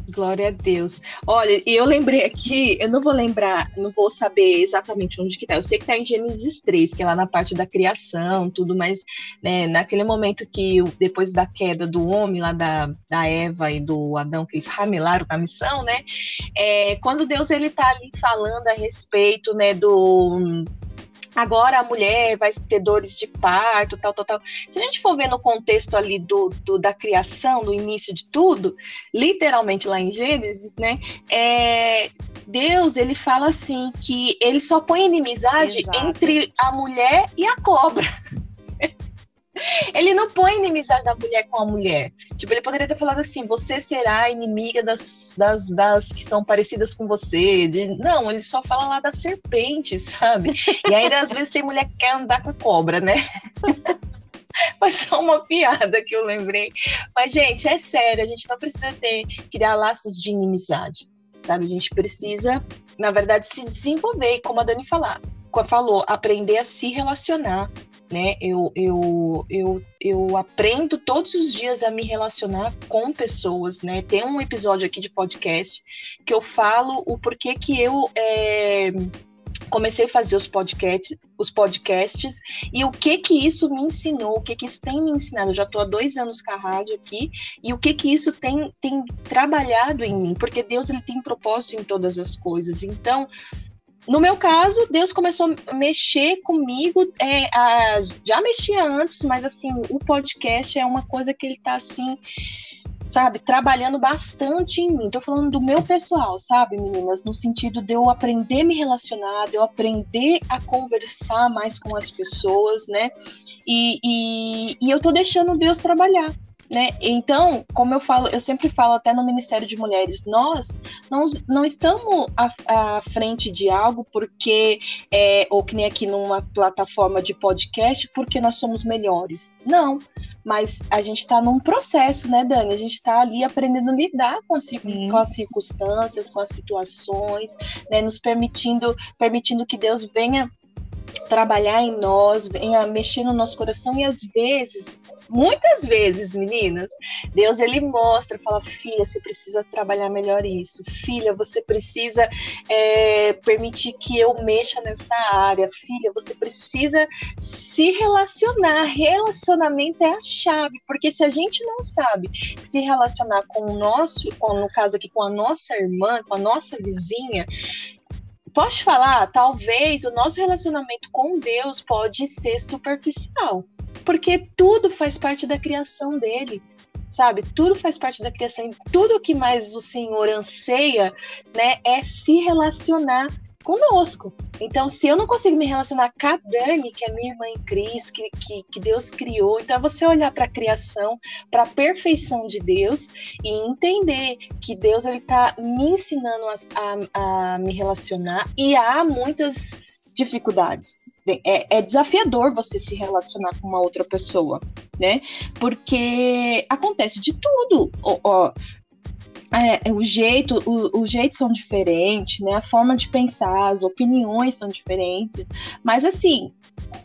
Glória a Deus. Olha, e eu lembrei aqui, eu não vou lembrar, não vou saber exatamente onde que tá. Eu sei que tá em Gênesis 3, que é lá na parte da criação, tudo, mas né, naquele momento que depois da queda do homem, lá da, da Eva e do Adão, que eles ramelaram na missão, né? É, quando Deus ele tá ali falando a respeito, né, do agora a mulher vai ter dores de parto, tal, tal, tal. Se a gente for ver no contexto ali do, do da criação, do início de tudo, literalmente lá em Gênesis, né? É, Deus ele fala assim que ele só põe inimizade Exato. entre a mulher e a cobra. Ele não põe inimizade da mulher com a mulher. Tipo, ele poderia ter falado assim: você será inimiga das, das, das que são parecidas com você. Não, ele só fala lá da serpente, sabe? E ainda às vezes tem mulher que quer andar com cobra, né? Foi só uma piada que eu lembrei. Mas, gente, é sério, a gente não precisa ter, criar laços de inimizade, sabe? A gente precisa, na verdade, se desenvolver, como a Dani falar, falou, aprender a se relacionar né? Eu, eu, eu, eu aprendo todos os dias a me relacionar com pessoas, né? Tem um episódio aqui de podcast que eu falo o porquê que eu é, comecei a fazer os podcasts, os podcasts e o que que isso me ensinou, o que que isso tem me ensinado. Eu já estou há dois anos com a rádio aqui e o que que isso tem, tem trabalhado em mim, porque Deus ele tem propósito em todas as coisas. Então no meu caso, Deus começou a mexer comigo, é, a, já mexia antes, mas assim, o podcast é uma coisa que ele tá assim, sabe, trabalhando bastante em mim. Tô falando do meu pessoal, sabe, meninas, no sentido de eu aprender a me relacionar, de eu aprender a conversar mais com as pessoas, né? E, e, e eu tô deixando Deus trabalhar né? Então, como eu falo, eu sempre falo até no Ministério de Mulheres, nós não, não estamos à, à frente de algo porque, é, ou que nem aqui numa plataforma de podcast, porque nós somos melhores. Não, mas a gente está num processo, né, Dani? A gente está ali aprendendo a lidar com as, com as, circunstâncias, com as situações, né, nos permitindo, permitindo que Deus venha trabalhar em nós, venha mexer no nosso coração e às vezes muitas vezes, meninas, Deus ele mostra, fala, filha, você precisa trabalhar melhor isso, filha, você precisa é, permitir que eu mexa nessa área, filha, você precisa se relacionar, relacionamento é a chave, porque se a gente não sabe se relacionar com o nosso, com, no caso aqui, com a nossa irmã, com a nossa vizinha, Posso falar? Talvez o nosso relacionamento com Deus pode ser superficial porque tudo faz parte da criação dele, sabe? Tudo faz parte da criação. Tudo que mais o Senhor anseia, né, é se relacionar conosco. Então, se eu não consigo me relacionar com a Dani, que é minha irmã em Cristo, que, que, que Deus criou, então é você olhar para a criação, para a perfeição de Deus e entender que Deus ele está me ensinando a, a, a me relacionar e há muitas dificuldades é, é, desafiador você se relacionar com uma outra pessoa, né? Porque acontece de tudo. Ó, ó é, o jeito, os jeitos são diferentes, né? A forma de pensar, as opiniões são diferentes. Mas assim,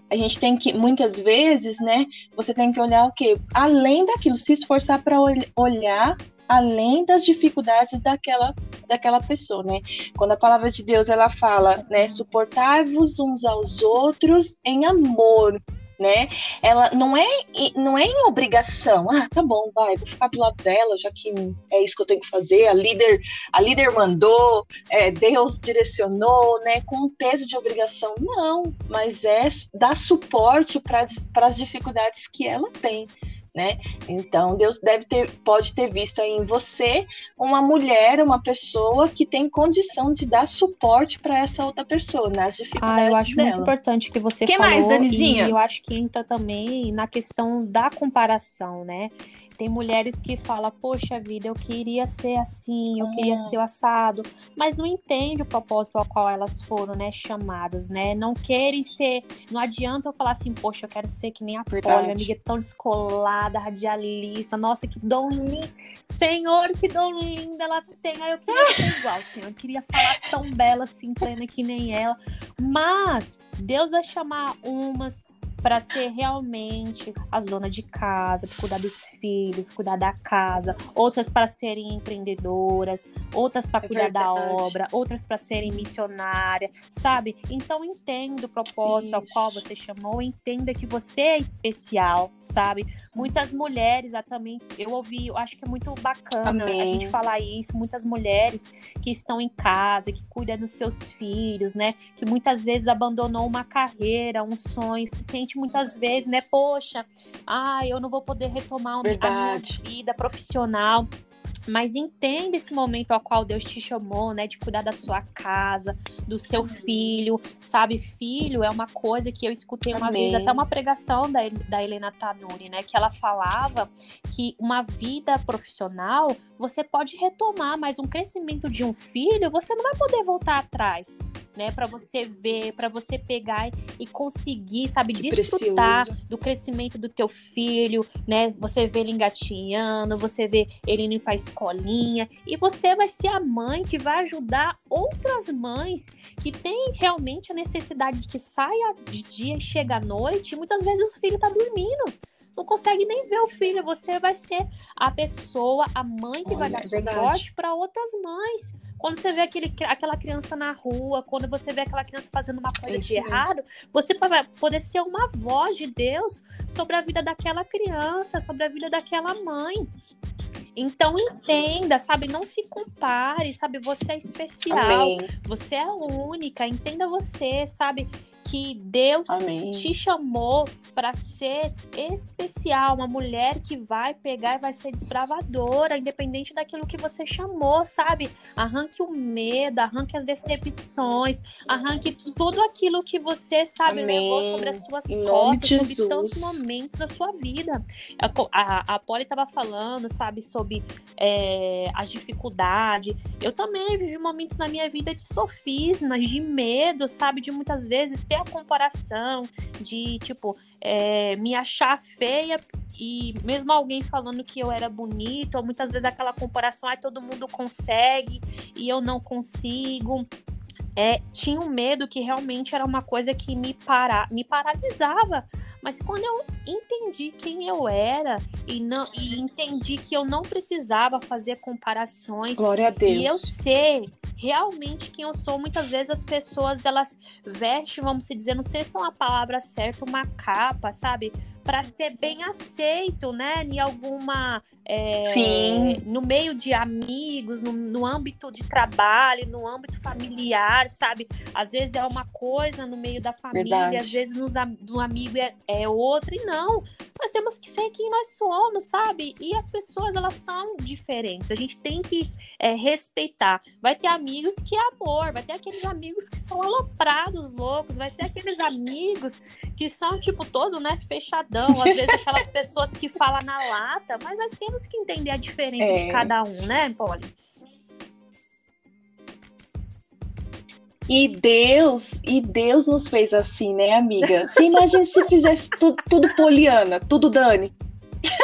a gente tem que, muitas vezes, né? Você tem que olhar o quê? Além daquilo, se esforçar para ol olhar além das dificuldades daquela daquela pessoa, né? Quando a palavra de Deus ela fala, né, suportar-vos uns aos outros em amor, né? Ela não é não é em obrigação. Ah, tá bom, vai, vou ficar do lado dela, já que é isso que eu tenho que fazer. A líder a líder mandou, é, Deus direcionou, né? Com um peso de obrigação, não, mas é dar suporte para as dificuldades que ela tem né? Então Deus deve ter, pode ter visto aí em você uma mulher, uma pessoa que tem condição de dar suporte para essa outra pessoa nas dificuldades ah, eu acho dela. muito importante que você que falou. mais, Danizinha? E eu acho que entra também na questão da comparação, né? Tem mulheres que falam, poxa vida, eu queria ser assim, eu queria ser o assado, mas não entende o propósito ao qual elas foram, né, chamadas, né? Não querem ser, não adianta eu falar assim, poxa, eu quero ser que nem a Polly, minha amiga é tão descolada, radialista, nossa, que dom lindo, Senhor, que dom lindo ela tem, aí eu queria ser igual, Senhor, eu queria falar tão bela assim, plena que nem ela, mas Deus vai chamar umas para ser realmente as donas de casa, para cuidar dos filhos, cuidar da casa, outras para serem empreendedoras, outras para é cuidar verdade. da obra, outras para serem missionárias, sabe? Então entenda o propósito Isso. ao qual você chamou, entenda que você é especial, sabe? Muitas mulheres, ah, também eu ouvi, eu acho que é muito bacana Amém. a gente falar isso, muitas mulheres que estão em casa, que cuidam dos seus filhos, né? Que muitas vezes abandonou uma carreira, um sonho, se sente muitas vezes, né? Poxa, ah, eu não vou poder retomar a minha vida profissional. Mas entenda esse momento ao qual Deus te chamou, né? De cuidar da sua casa, do seu filho. Sabe, filho é uma coisa que eu escutei uma Amém. vez, até uma pregação da, da Helena Tanuri, né? Que ela falava que uma vida profissional você pode retomar, mas um crescimento de um filho, você não vai poder voltar atrás né? Para você ver, para você pegar e conseguir, sabe, que desfrutar precioso. do crescimento do teu filho, né? Você vê ele engatinhando, você vê ele indo para a escolinha e você vai ser a mãe que vai ajudar outras mães que têm realmente a necessidade de que saia de dia e chega à noite. E muitas vezes o filho tá dormindo não consegue nem ver o filho. Você vai ser a pessoa, a mãe que Olha, vai dar é suporte para outras mães. Quando você vê aquele, aquela criança na rua, quando você vê aquela criança fazendo uma coisa é de errado, você vai poder ser uma voz de Deus sobre a vida daquela criança, sobre a vida daquela mãe. Então entenda, sabe? Não se compare, sabe? Você é especial, Amém. você é única, entenda você, sabe? Que Deus Amém. te chamou para ser especial, uma mulher que vai pegar e vai ser desbravadora, independente daquilo que você chamou, sabe? Arranque o medo, arranque as decepções, arranque tudo aquilo que você, sabe, Amém. levou sobre as suas em costas, sobre tantos momentos da sua vida. A, a, a Polly estava falando, sabe, sobre é, as dificuldades. Eu também vivi momentos na minha vida de sofismas, de medo, sabe, de muitas vezes ter comparação, de tipo, é, me achar feia e mesmo alguém falando que eu era bonita, ou muitas vezes aquela comparação, ai, todo mundo consegue e eu não consigo. É, tinha um medo que realmente era uma coisa que me, para, me paralisava. Mas quando eu entendi quem eu era e, não, e entendi que eu não precisava fazer comparações. Glória a Deus. E eu sei realmente quem eu sou. Muitas vezes as pessoas elas vestem, vamos dizer, não sei se é uma palavra certa, uma capa, sabe? Para ser bem aceito, né? Em alguma. É, Sim. No meio de amigos, no, no âmbito de trabalho, no âmbito familiar, sabe? Às vezes é uma coisa no meio da família, Verdade. às vezes nos, no amigo é, é outra, e não. Nós temos que ser quem nós somos, sabe? E as pessoas, elas são diferentes. A gente tem que é, respeitar. Vai ter amigos que é amor, vai ter aqueles amigos que são aloprados, loucos, vai ser aqueles amigos que são, tipo, todo, né, fechadão, às vezes aquelas pessoas que falam na lata, mas nós temos que entender a diferença é. de cada um, né, Polly? E Deus, e Deus nos fez assim, né, amiga? Você imagina se fizesse tudo, tudo Poliana, tudo Dani.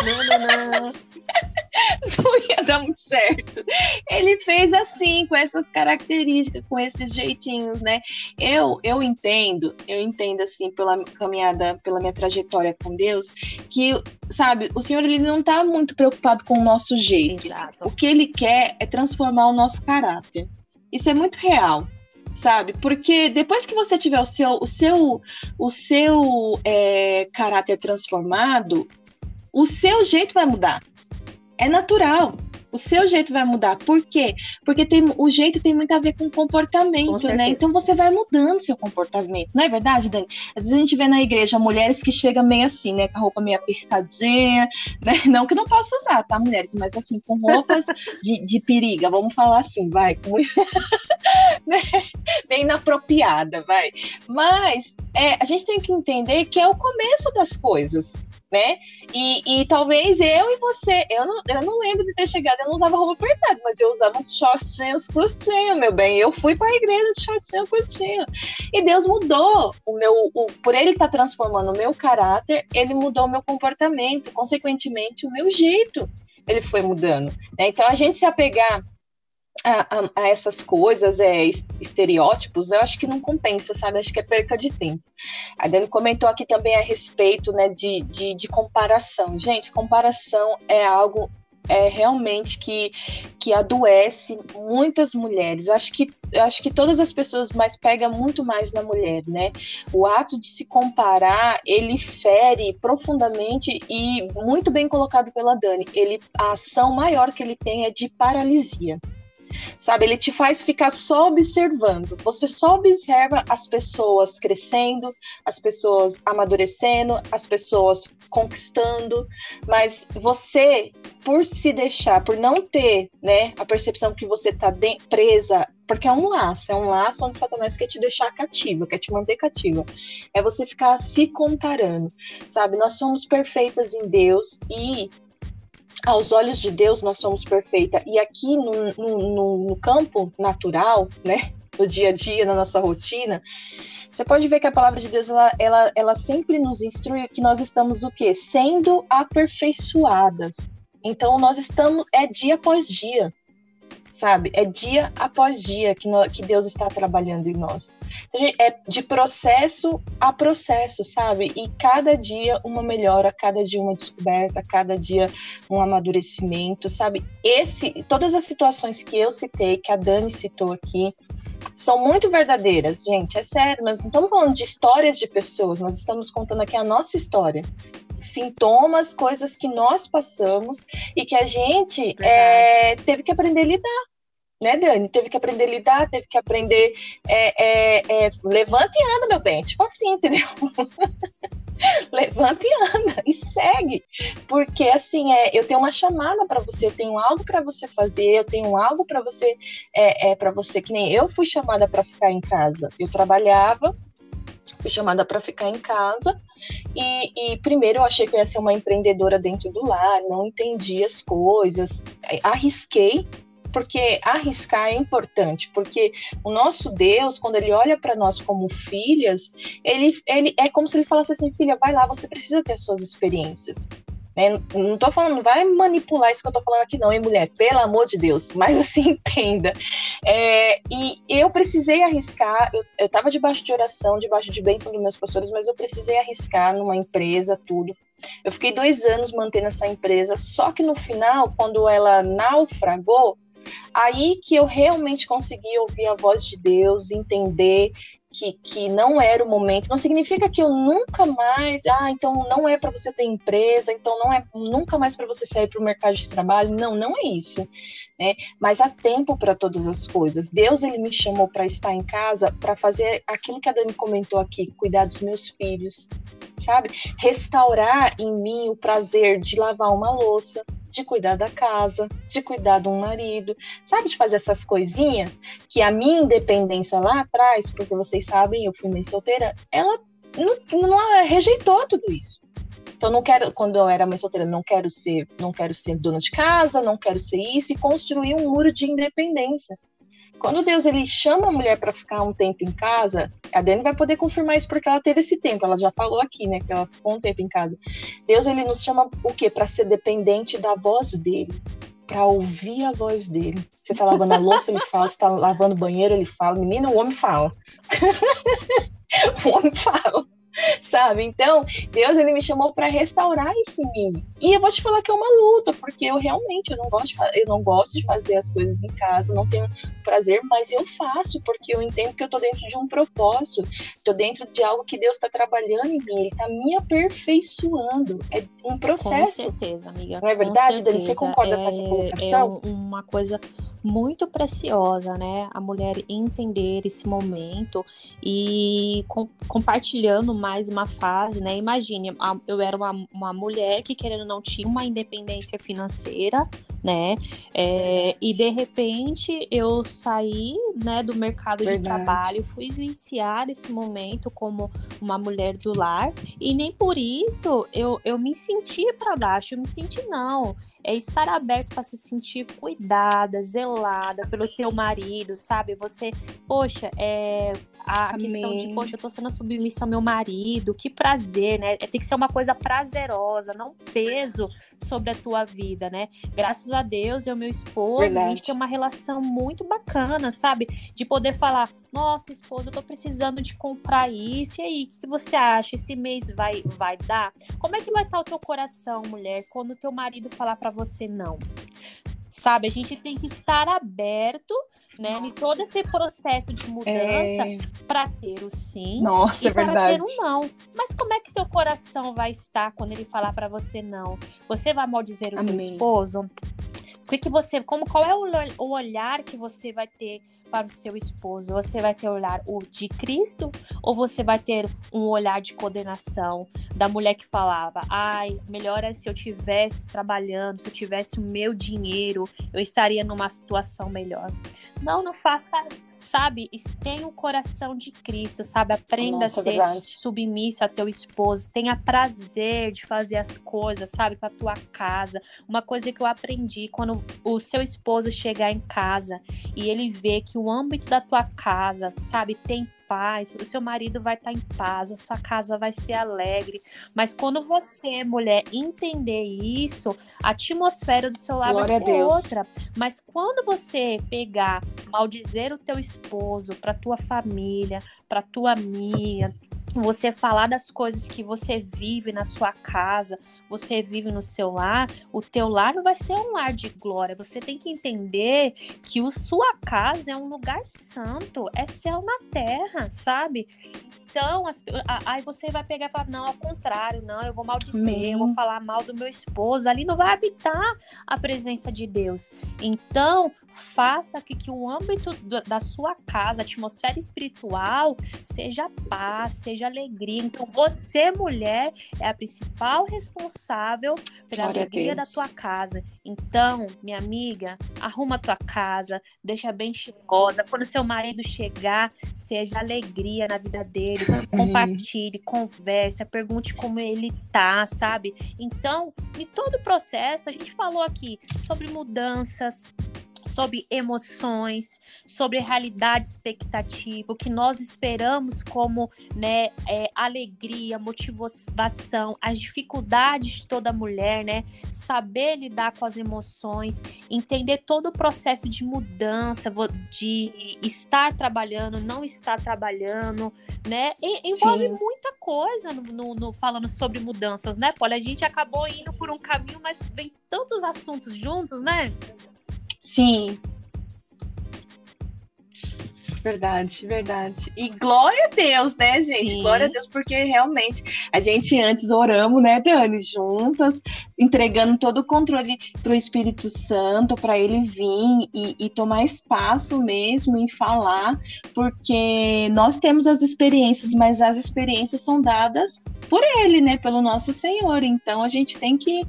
Não, não, não. não ia dar muito certo. Ele fez assim, com essas características, com esses jeitinhos, né? Eu, eu entendo, eu entendo assim pela caminhada, pela minha trajetória com Deus, que, sabe, o Senhor ele não tá muito preocupado com o nosso jeito. Exato. O que ele quer é transformar o nosso caráter. Isso é muito real sabe? Porque depois que você tiver o seu, o seu, o seu é, caráter transformado, o seu jeito vai mudar. É natural. O seu jeito vai mudar. Por quê? Porque tem, o jeito tem muito a ver com comportamento, com né? Então você vai mudando seu comportamento. Não é verdade, Dani? Às vezes a gente vê na igreja mulheres que chegam meio assim, né? Com a roupa meio apertadinha, né? Não que não possa usar, tá, mulheres? Mas assim, com roupas de, de periga, vamos falar assim, vai. Com... né? Bem inapropriada, vai. Mas é, a gente tem que entender que é o começo das coisas né? E, e talvez eu e você, eu não, eu não lembro de ter chegado, eu não usava roupa apertada, mas eu usava uns shortinhos curtinhos, meu bem. Eu fui para a igreja de shortinho curtinho. E Deus mudou o meu, o, por ele estar tá transformando o meu caráter, ele mudou o meu comportamento, consequentemente o meu jeito. Ele foi mudando. Né? Então a gente se apegar a, a, a, essas coisas, é, estereótipos, eu acho que não compensa, sabe? Acho que é perca de tempo. A Dani comentou aqui também a respeito né, de, de, de comparação. Gente, comparação é algo é realmente que, que adoece muitas mulheres. Acho que, acho que todas as pessoas, mas pega muito mais na mulher, né? O ato de se comparar, ele fere profundamente e muito bem colocado pela Dani. Ele, a ação maior que ele tem é de paralisia sabe? Ele te faz ficar só observando. Você só observa as pessoas crescendo, as pessoas amadurecendo, as pessoas conquistando, mas você, por se deixar, por não ter, né, a percepção que você está presa porque é um laço, é um laço onde Satanás quer te deixar cativa, quer te manter cativa. É você ficar se comparando, sabe? Nós somos perfeitas em Deus e aos olhos de Deus nós somos perfeitas. E aqui no, no, no, campo natural, né, no dia a dia, na nossa rotina, você pode ver que a palavra de Deus ela, ela, ela sempre nos instrui que nós estamos o quê? Sendo aperfeiçoadas. Então nós estamos é dia após dia sabe? É dia após dia que, que Deus está trabalhando em nós. Então, gente, é de processo a processo, sabe? E cada dia uma melhora, cada dia uma descoberta, cada dia um amadurecimento, sabe? Esse, todas as situações que eu citei, que a Dani citou aqui, são muito verdadeiras, gente. É sério, nós não estamos falando de histórias de pessoas, nós estamos contando aqui a nossa história sintomas, coisas que nós passamos e que a gente é, teve que aprender a lidar. Né, Dani? Teve que aprender a lidar, teve que aprender. É, é, é levanta e anda, meu bem. Tipo assim, entendeu? levanta e anda e segue. Porque assim, é, eu tenho uma chamada para você, eu tenho algo para você fazer, eu tenho algo para você é, é para você que nem eu fui chamada para ficar em casa. Eu trabalhava, fui chamada para ficar em casa e, e, primeiro eu achei que eu ia ser uma empreendedora dentro do lar, não entendi as coisas, arrisquei, porque arriscar é importante, porque o nosso Deus, quando ele olha para nós como filhas, ele, ele é como se ele falasse assim, filha, vai lá, você precisa ter as suas experiências. Né? Não estou falando, não vai manipular isso que eu estou falando aqui, não, hein, mulher? Pelo amor de Deus. Mas assim, entenda. É, e eu precisei arriscar, eu estava debaixo de oração, debaixo de bênção dos meus pastores, mas eu precisei arriscar numa empresa, tudo. Eu fiquei dois anos mantendo essa empresa, só que no final, quando ela naufragou, aí que eu realmente consegui ouvir a voz de Deus, entender que, que não era o momento, não significa que eu nunca mais, ah, então não é para você ter empresa, então não é nunca mais para você sair para o mercado de trabalho. Não, não é isso. Né? Mas há tempo para todas as coisas. Deus ele me chamou para estar em casa para fazer aquilo que a Dani comentou aqui, cuidar dos meus filhos, sabe? Restaurar em mim o prazer de lavar uma louça, de cuidar da casa, de cuidar de um marido, sabe, de fazer essas coisinhas que a minha independência lá atrás, porque vocês sabem, eu fui mãe solteira, ela não, não rejeitou tudo isso. Então não quero, quando eu era mãe solteira, não quero ser, não quero ser dona de casa, não quero ser isso e construir um muro de independência. Quando Deus ele chama a mulher para ficar um tempo em casa, a Dani vai poder confirmar isso porque ela teve esse tempo, ela já falou aqui, né, que ela ficou um tempo em casa. Deus ele nos chama o quê? Para ser dependente da voz dele, para ouvir a voz dele. Você tá lavando a louça, ele fala, você tá lavando o banheiro, ele fala. Menina, o homem fala. o homem fala. sabe? Então, Deus ele me chamou para restaurar isso em mim. E eu vou te falar que é uma luta, porque eu realmente eu não gosto de, eu não gosto de fazer as coisas em casa, não tenho prazer, mas eu faço porque eu entendo que eu tô dentro de um propósito, tô dentro de algo que Deus está trabalhando em mim, ele tá me aperfeiçoando. É um processo. Com certeza, amiga. Não é verdade, Dani? Você concorda é, com essa é, colocação? É uma coisa muito preciosa, né? A mulher entender esse momento e com, compartilhando mais uma fase, né? Imagine, eu era uma, uma mulher que, querendo não, tinha uma independência financeira, né? É, e de repente eu saí, né, do mercado Verdade. de trabalho, fui vivenciar esse momento como uma mulher do lar e nem por isso eu, eu me senti para baixo, eu me senti não é estar aberto para se sentir cuidada, zelada pelo teu marido, sabe? Você, poxa, é a Amém. questão de, poxa, eu tô sendo submissa ao meu marido, que prazer, né? Tem que ser uma coisa prazerosa, não peso sobre a tua vida, né? Graças a Deus, eu e meu esposo, Verdade. a gente tem uma relação muito bacana, sabe? De poder falar, nossa, esposa, eu tô precisando de comprar isso, e aí, o que, que você acha? Esse mês vai, vai dar? Como é que vai estar o teu coração, mulher, quando o teu marido falar para você não? Sabe, a gente tem que estar aberto né? Em todo esse processo de mudança é... para ter o sim Nossa, e é para ter o não. Mas como é que teu coração vai estar quando ele falar para você não? Você vai maldizer o Amém. teu esposo? O que, que você, como, qual é o, o olhar que você vai ter para o seu esposo? Você vai ter o olhar de Cristo ou você vai ter um olhar de condenação da mulher que falava: "Ai, melhor é se eu tivesse trabalhando, se eu tivesse o meu dinheiro, eu estaria numa situação melhor". Não, não faça sabe, tenha o coração de Cristo, sabe? Aprenda Nossa, a ser verdade. submissa a teu esposo, tenha prazer de fazer as coisas, sabe, para tua casa. Uma coisa que eu aprendi quando o seu esposo chegar em casa e ele vê que o âmbito da tua casa, sabe, tem paz, o seu marido vai estar tá em paz, a sua casa vai ser alegre. Mas quando você, mulher, entender isso, a atmosfera do seu lar Glória vai ser outra. Mas quando você pegar, maldizer o teu esposo, para tua família, para tua amiga, você falar das coisas que você vive na sua casa, você vive no seu lar, o teu lar não vai ser um lar de glória. Você tem que entender que a sua casa é um lugar santo, é céu na terra, sabe? Então, as, aí você vai pegar e falar, não, ao contrário, não, eu vou maldizer, eu vou falar mal do meu esposo, ali não vai habitar a presença de Deus. Então, faça que, que o âmbito da sua casa, a atmosfera espiritual, seja paz, seja alegria. Então, você, mulher, é a principal responsável pela Glória alegria da tua casa. Então, minha amiga, arruma a tua casa, deixa bem cheirosa. Quando seu marido chegar, seja alegria na vida dele compartilhe, converse, pergunte como ele tá, sabe? Então, em todo o processo, a gente falou aqui sobre mudanças, sobre emoções, sobre realidade expectativa, o que nós esperamos como né, é, alegria, motivação, as dificuldades de toda mulher, né? Saber lidar com as emoções, entender todo o processo de mudança, de estar trabalhando, não estar trabalhando, né? E, envolve Sim. muita coisa no, no, no, falando sobre mudanças, né, Olha, A gente acabou indo por um caminho, mas vem tantos assuntos juntos, né? Sim. Verdade, verdade. E glória a Deus, né, gente? Sim. Glória a Deus, porque realmente a gente antes oramos, né, Dani, juntas, entregando todo o controle para o Espírito Santo, para ele vir e, e, tomar espaço mesmo em falar, porque nós temos as experiências, mas as experiências são dadas por ele, né, pelo nosso Senhor. Então a gente tem que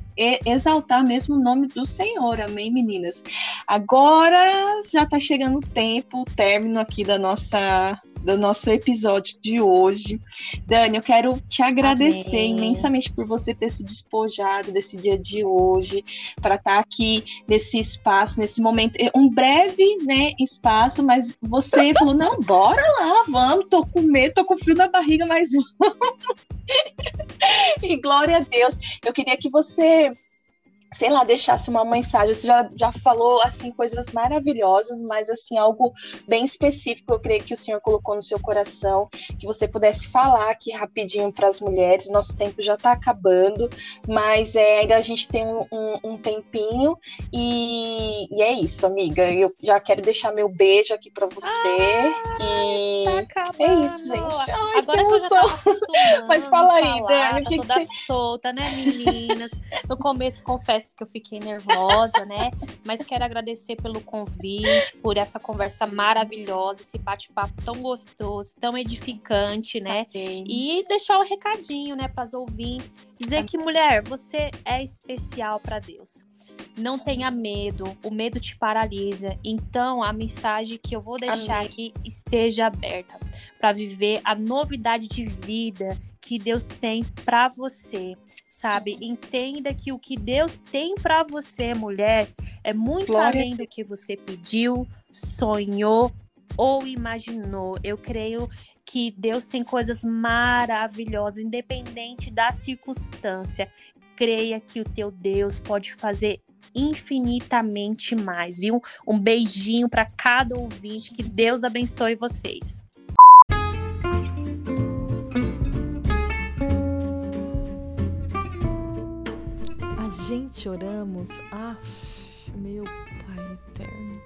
exaltar mesmo o nome do Senhor. Amém, meninas? Agora já está chegando o tempo, o término aqui da nossa do nosso episódio de hoje. Dani, eu quero te agradecer Amém. imensamente por você ter se despojado desse dia de hoje, para estar tá aqui nesse espaço, nesse momento, é um breve né, espaço, mas você falou: não, bora lá, vamos, tô com medo, tô com frio na barriga, mas vamos. e glória a Deus. Eu queria que você sei lá, deixasse uma mensagem. Você já, já falou, assim, coisas maravilhosas, mas, assim, algo bem específico, eu creio que o Senhor colocou no seu coração, que você pudesse falar aqui rapidinho para as mulheres. Nosso tempo já está acabando, mas é, ainda a gente tem um, um, um tempinho e, e, é isso, amiga. Eu já quero deixar meu beijo aqui para você. Ah, e tá é isso, gente. Ai, Agora que eu já tava Mas fala aí, Dani. Tá que toda que você... solta, né, meninas? No começo, confesso confesso que eu fiquei nervosa, né? Mas quero agradecer pelo convite, por essa conversa maravilhosa, esse bate-papo tão gostoso, tão edificante, né? E deixar um recadinho, né, para as ouvintes, dizer que mulher, você é especial para Deus. Não tenha medo, o medo te paralisa. Então, a mensagem que eu vou deixar Amém. aqui esteja aberta para viver a novidade de vida que Deus tem para você, sabe? Entenda que o que Deus tem para você, mulher, é muito Glória. além do que você pediu, sonhou ou imaginou. Eu creio que Deus tem coisas maravilhosas, independente da circunstância. Creia que o teu Deus pode fazer infinitamente mais, viu? Um beijinho para cada ouvinte, que Deus abençoe vocês. gente oramos, ah, meu Pai eterno.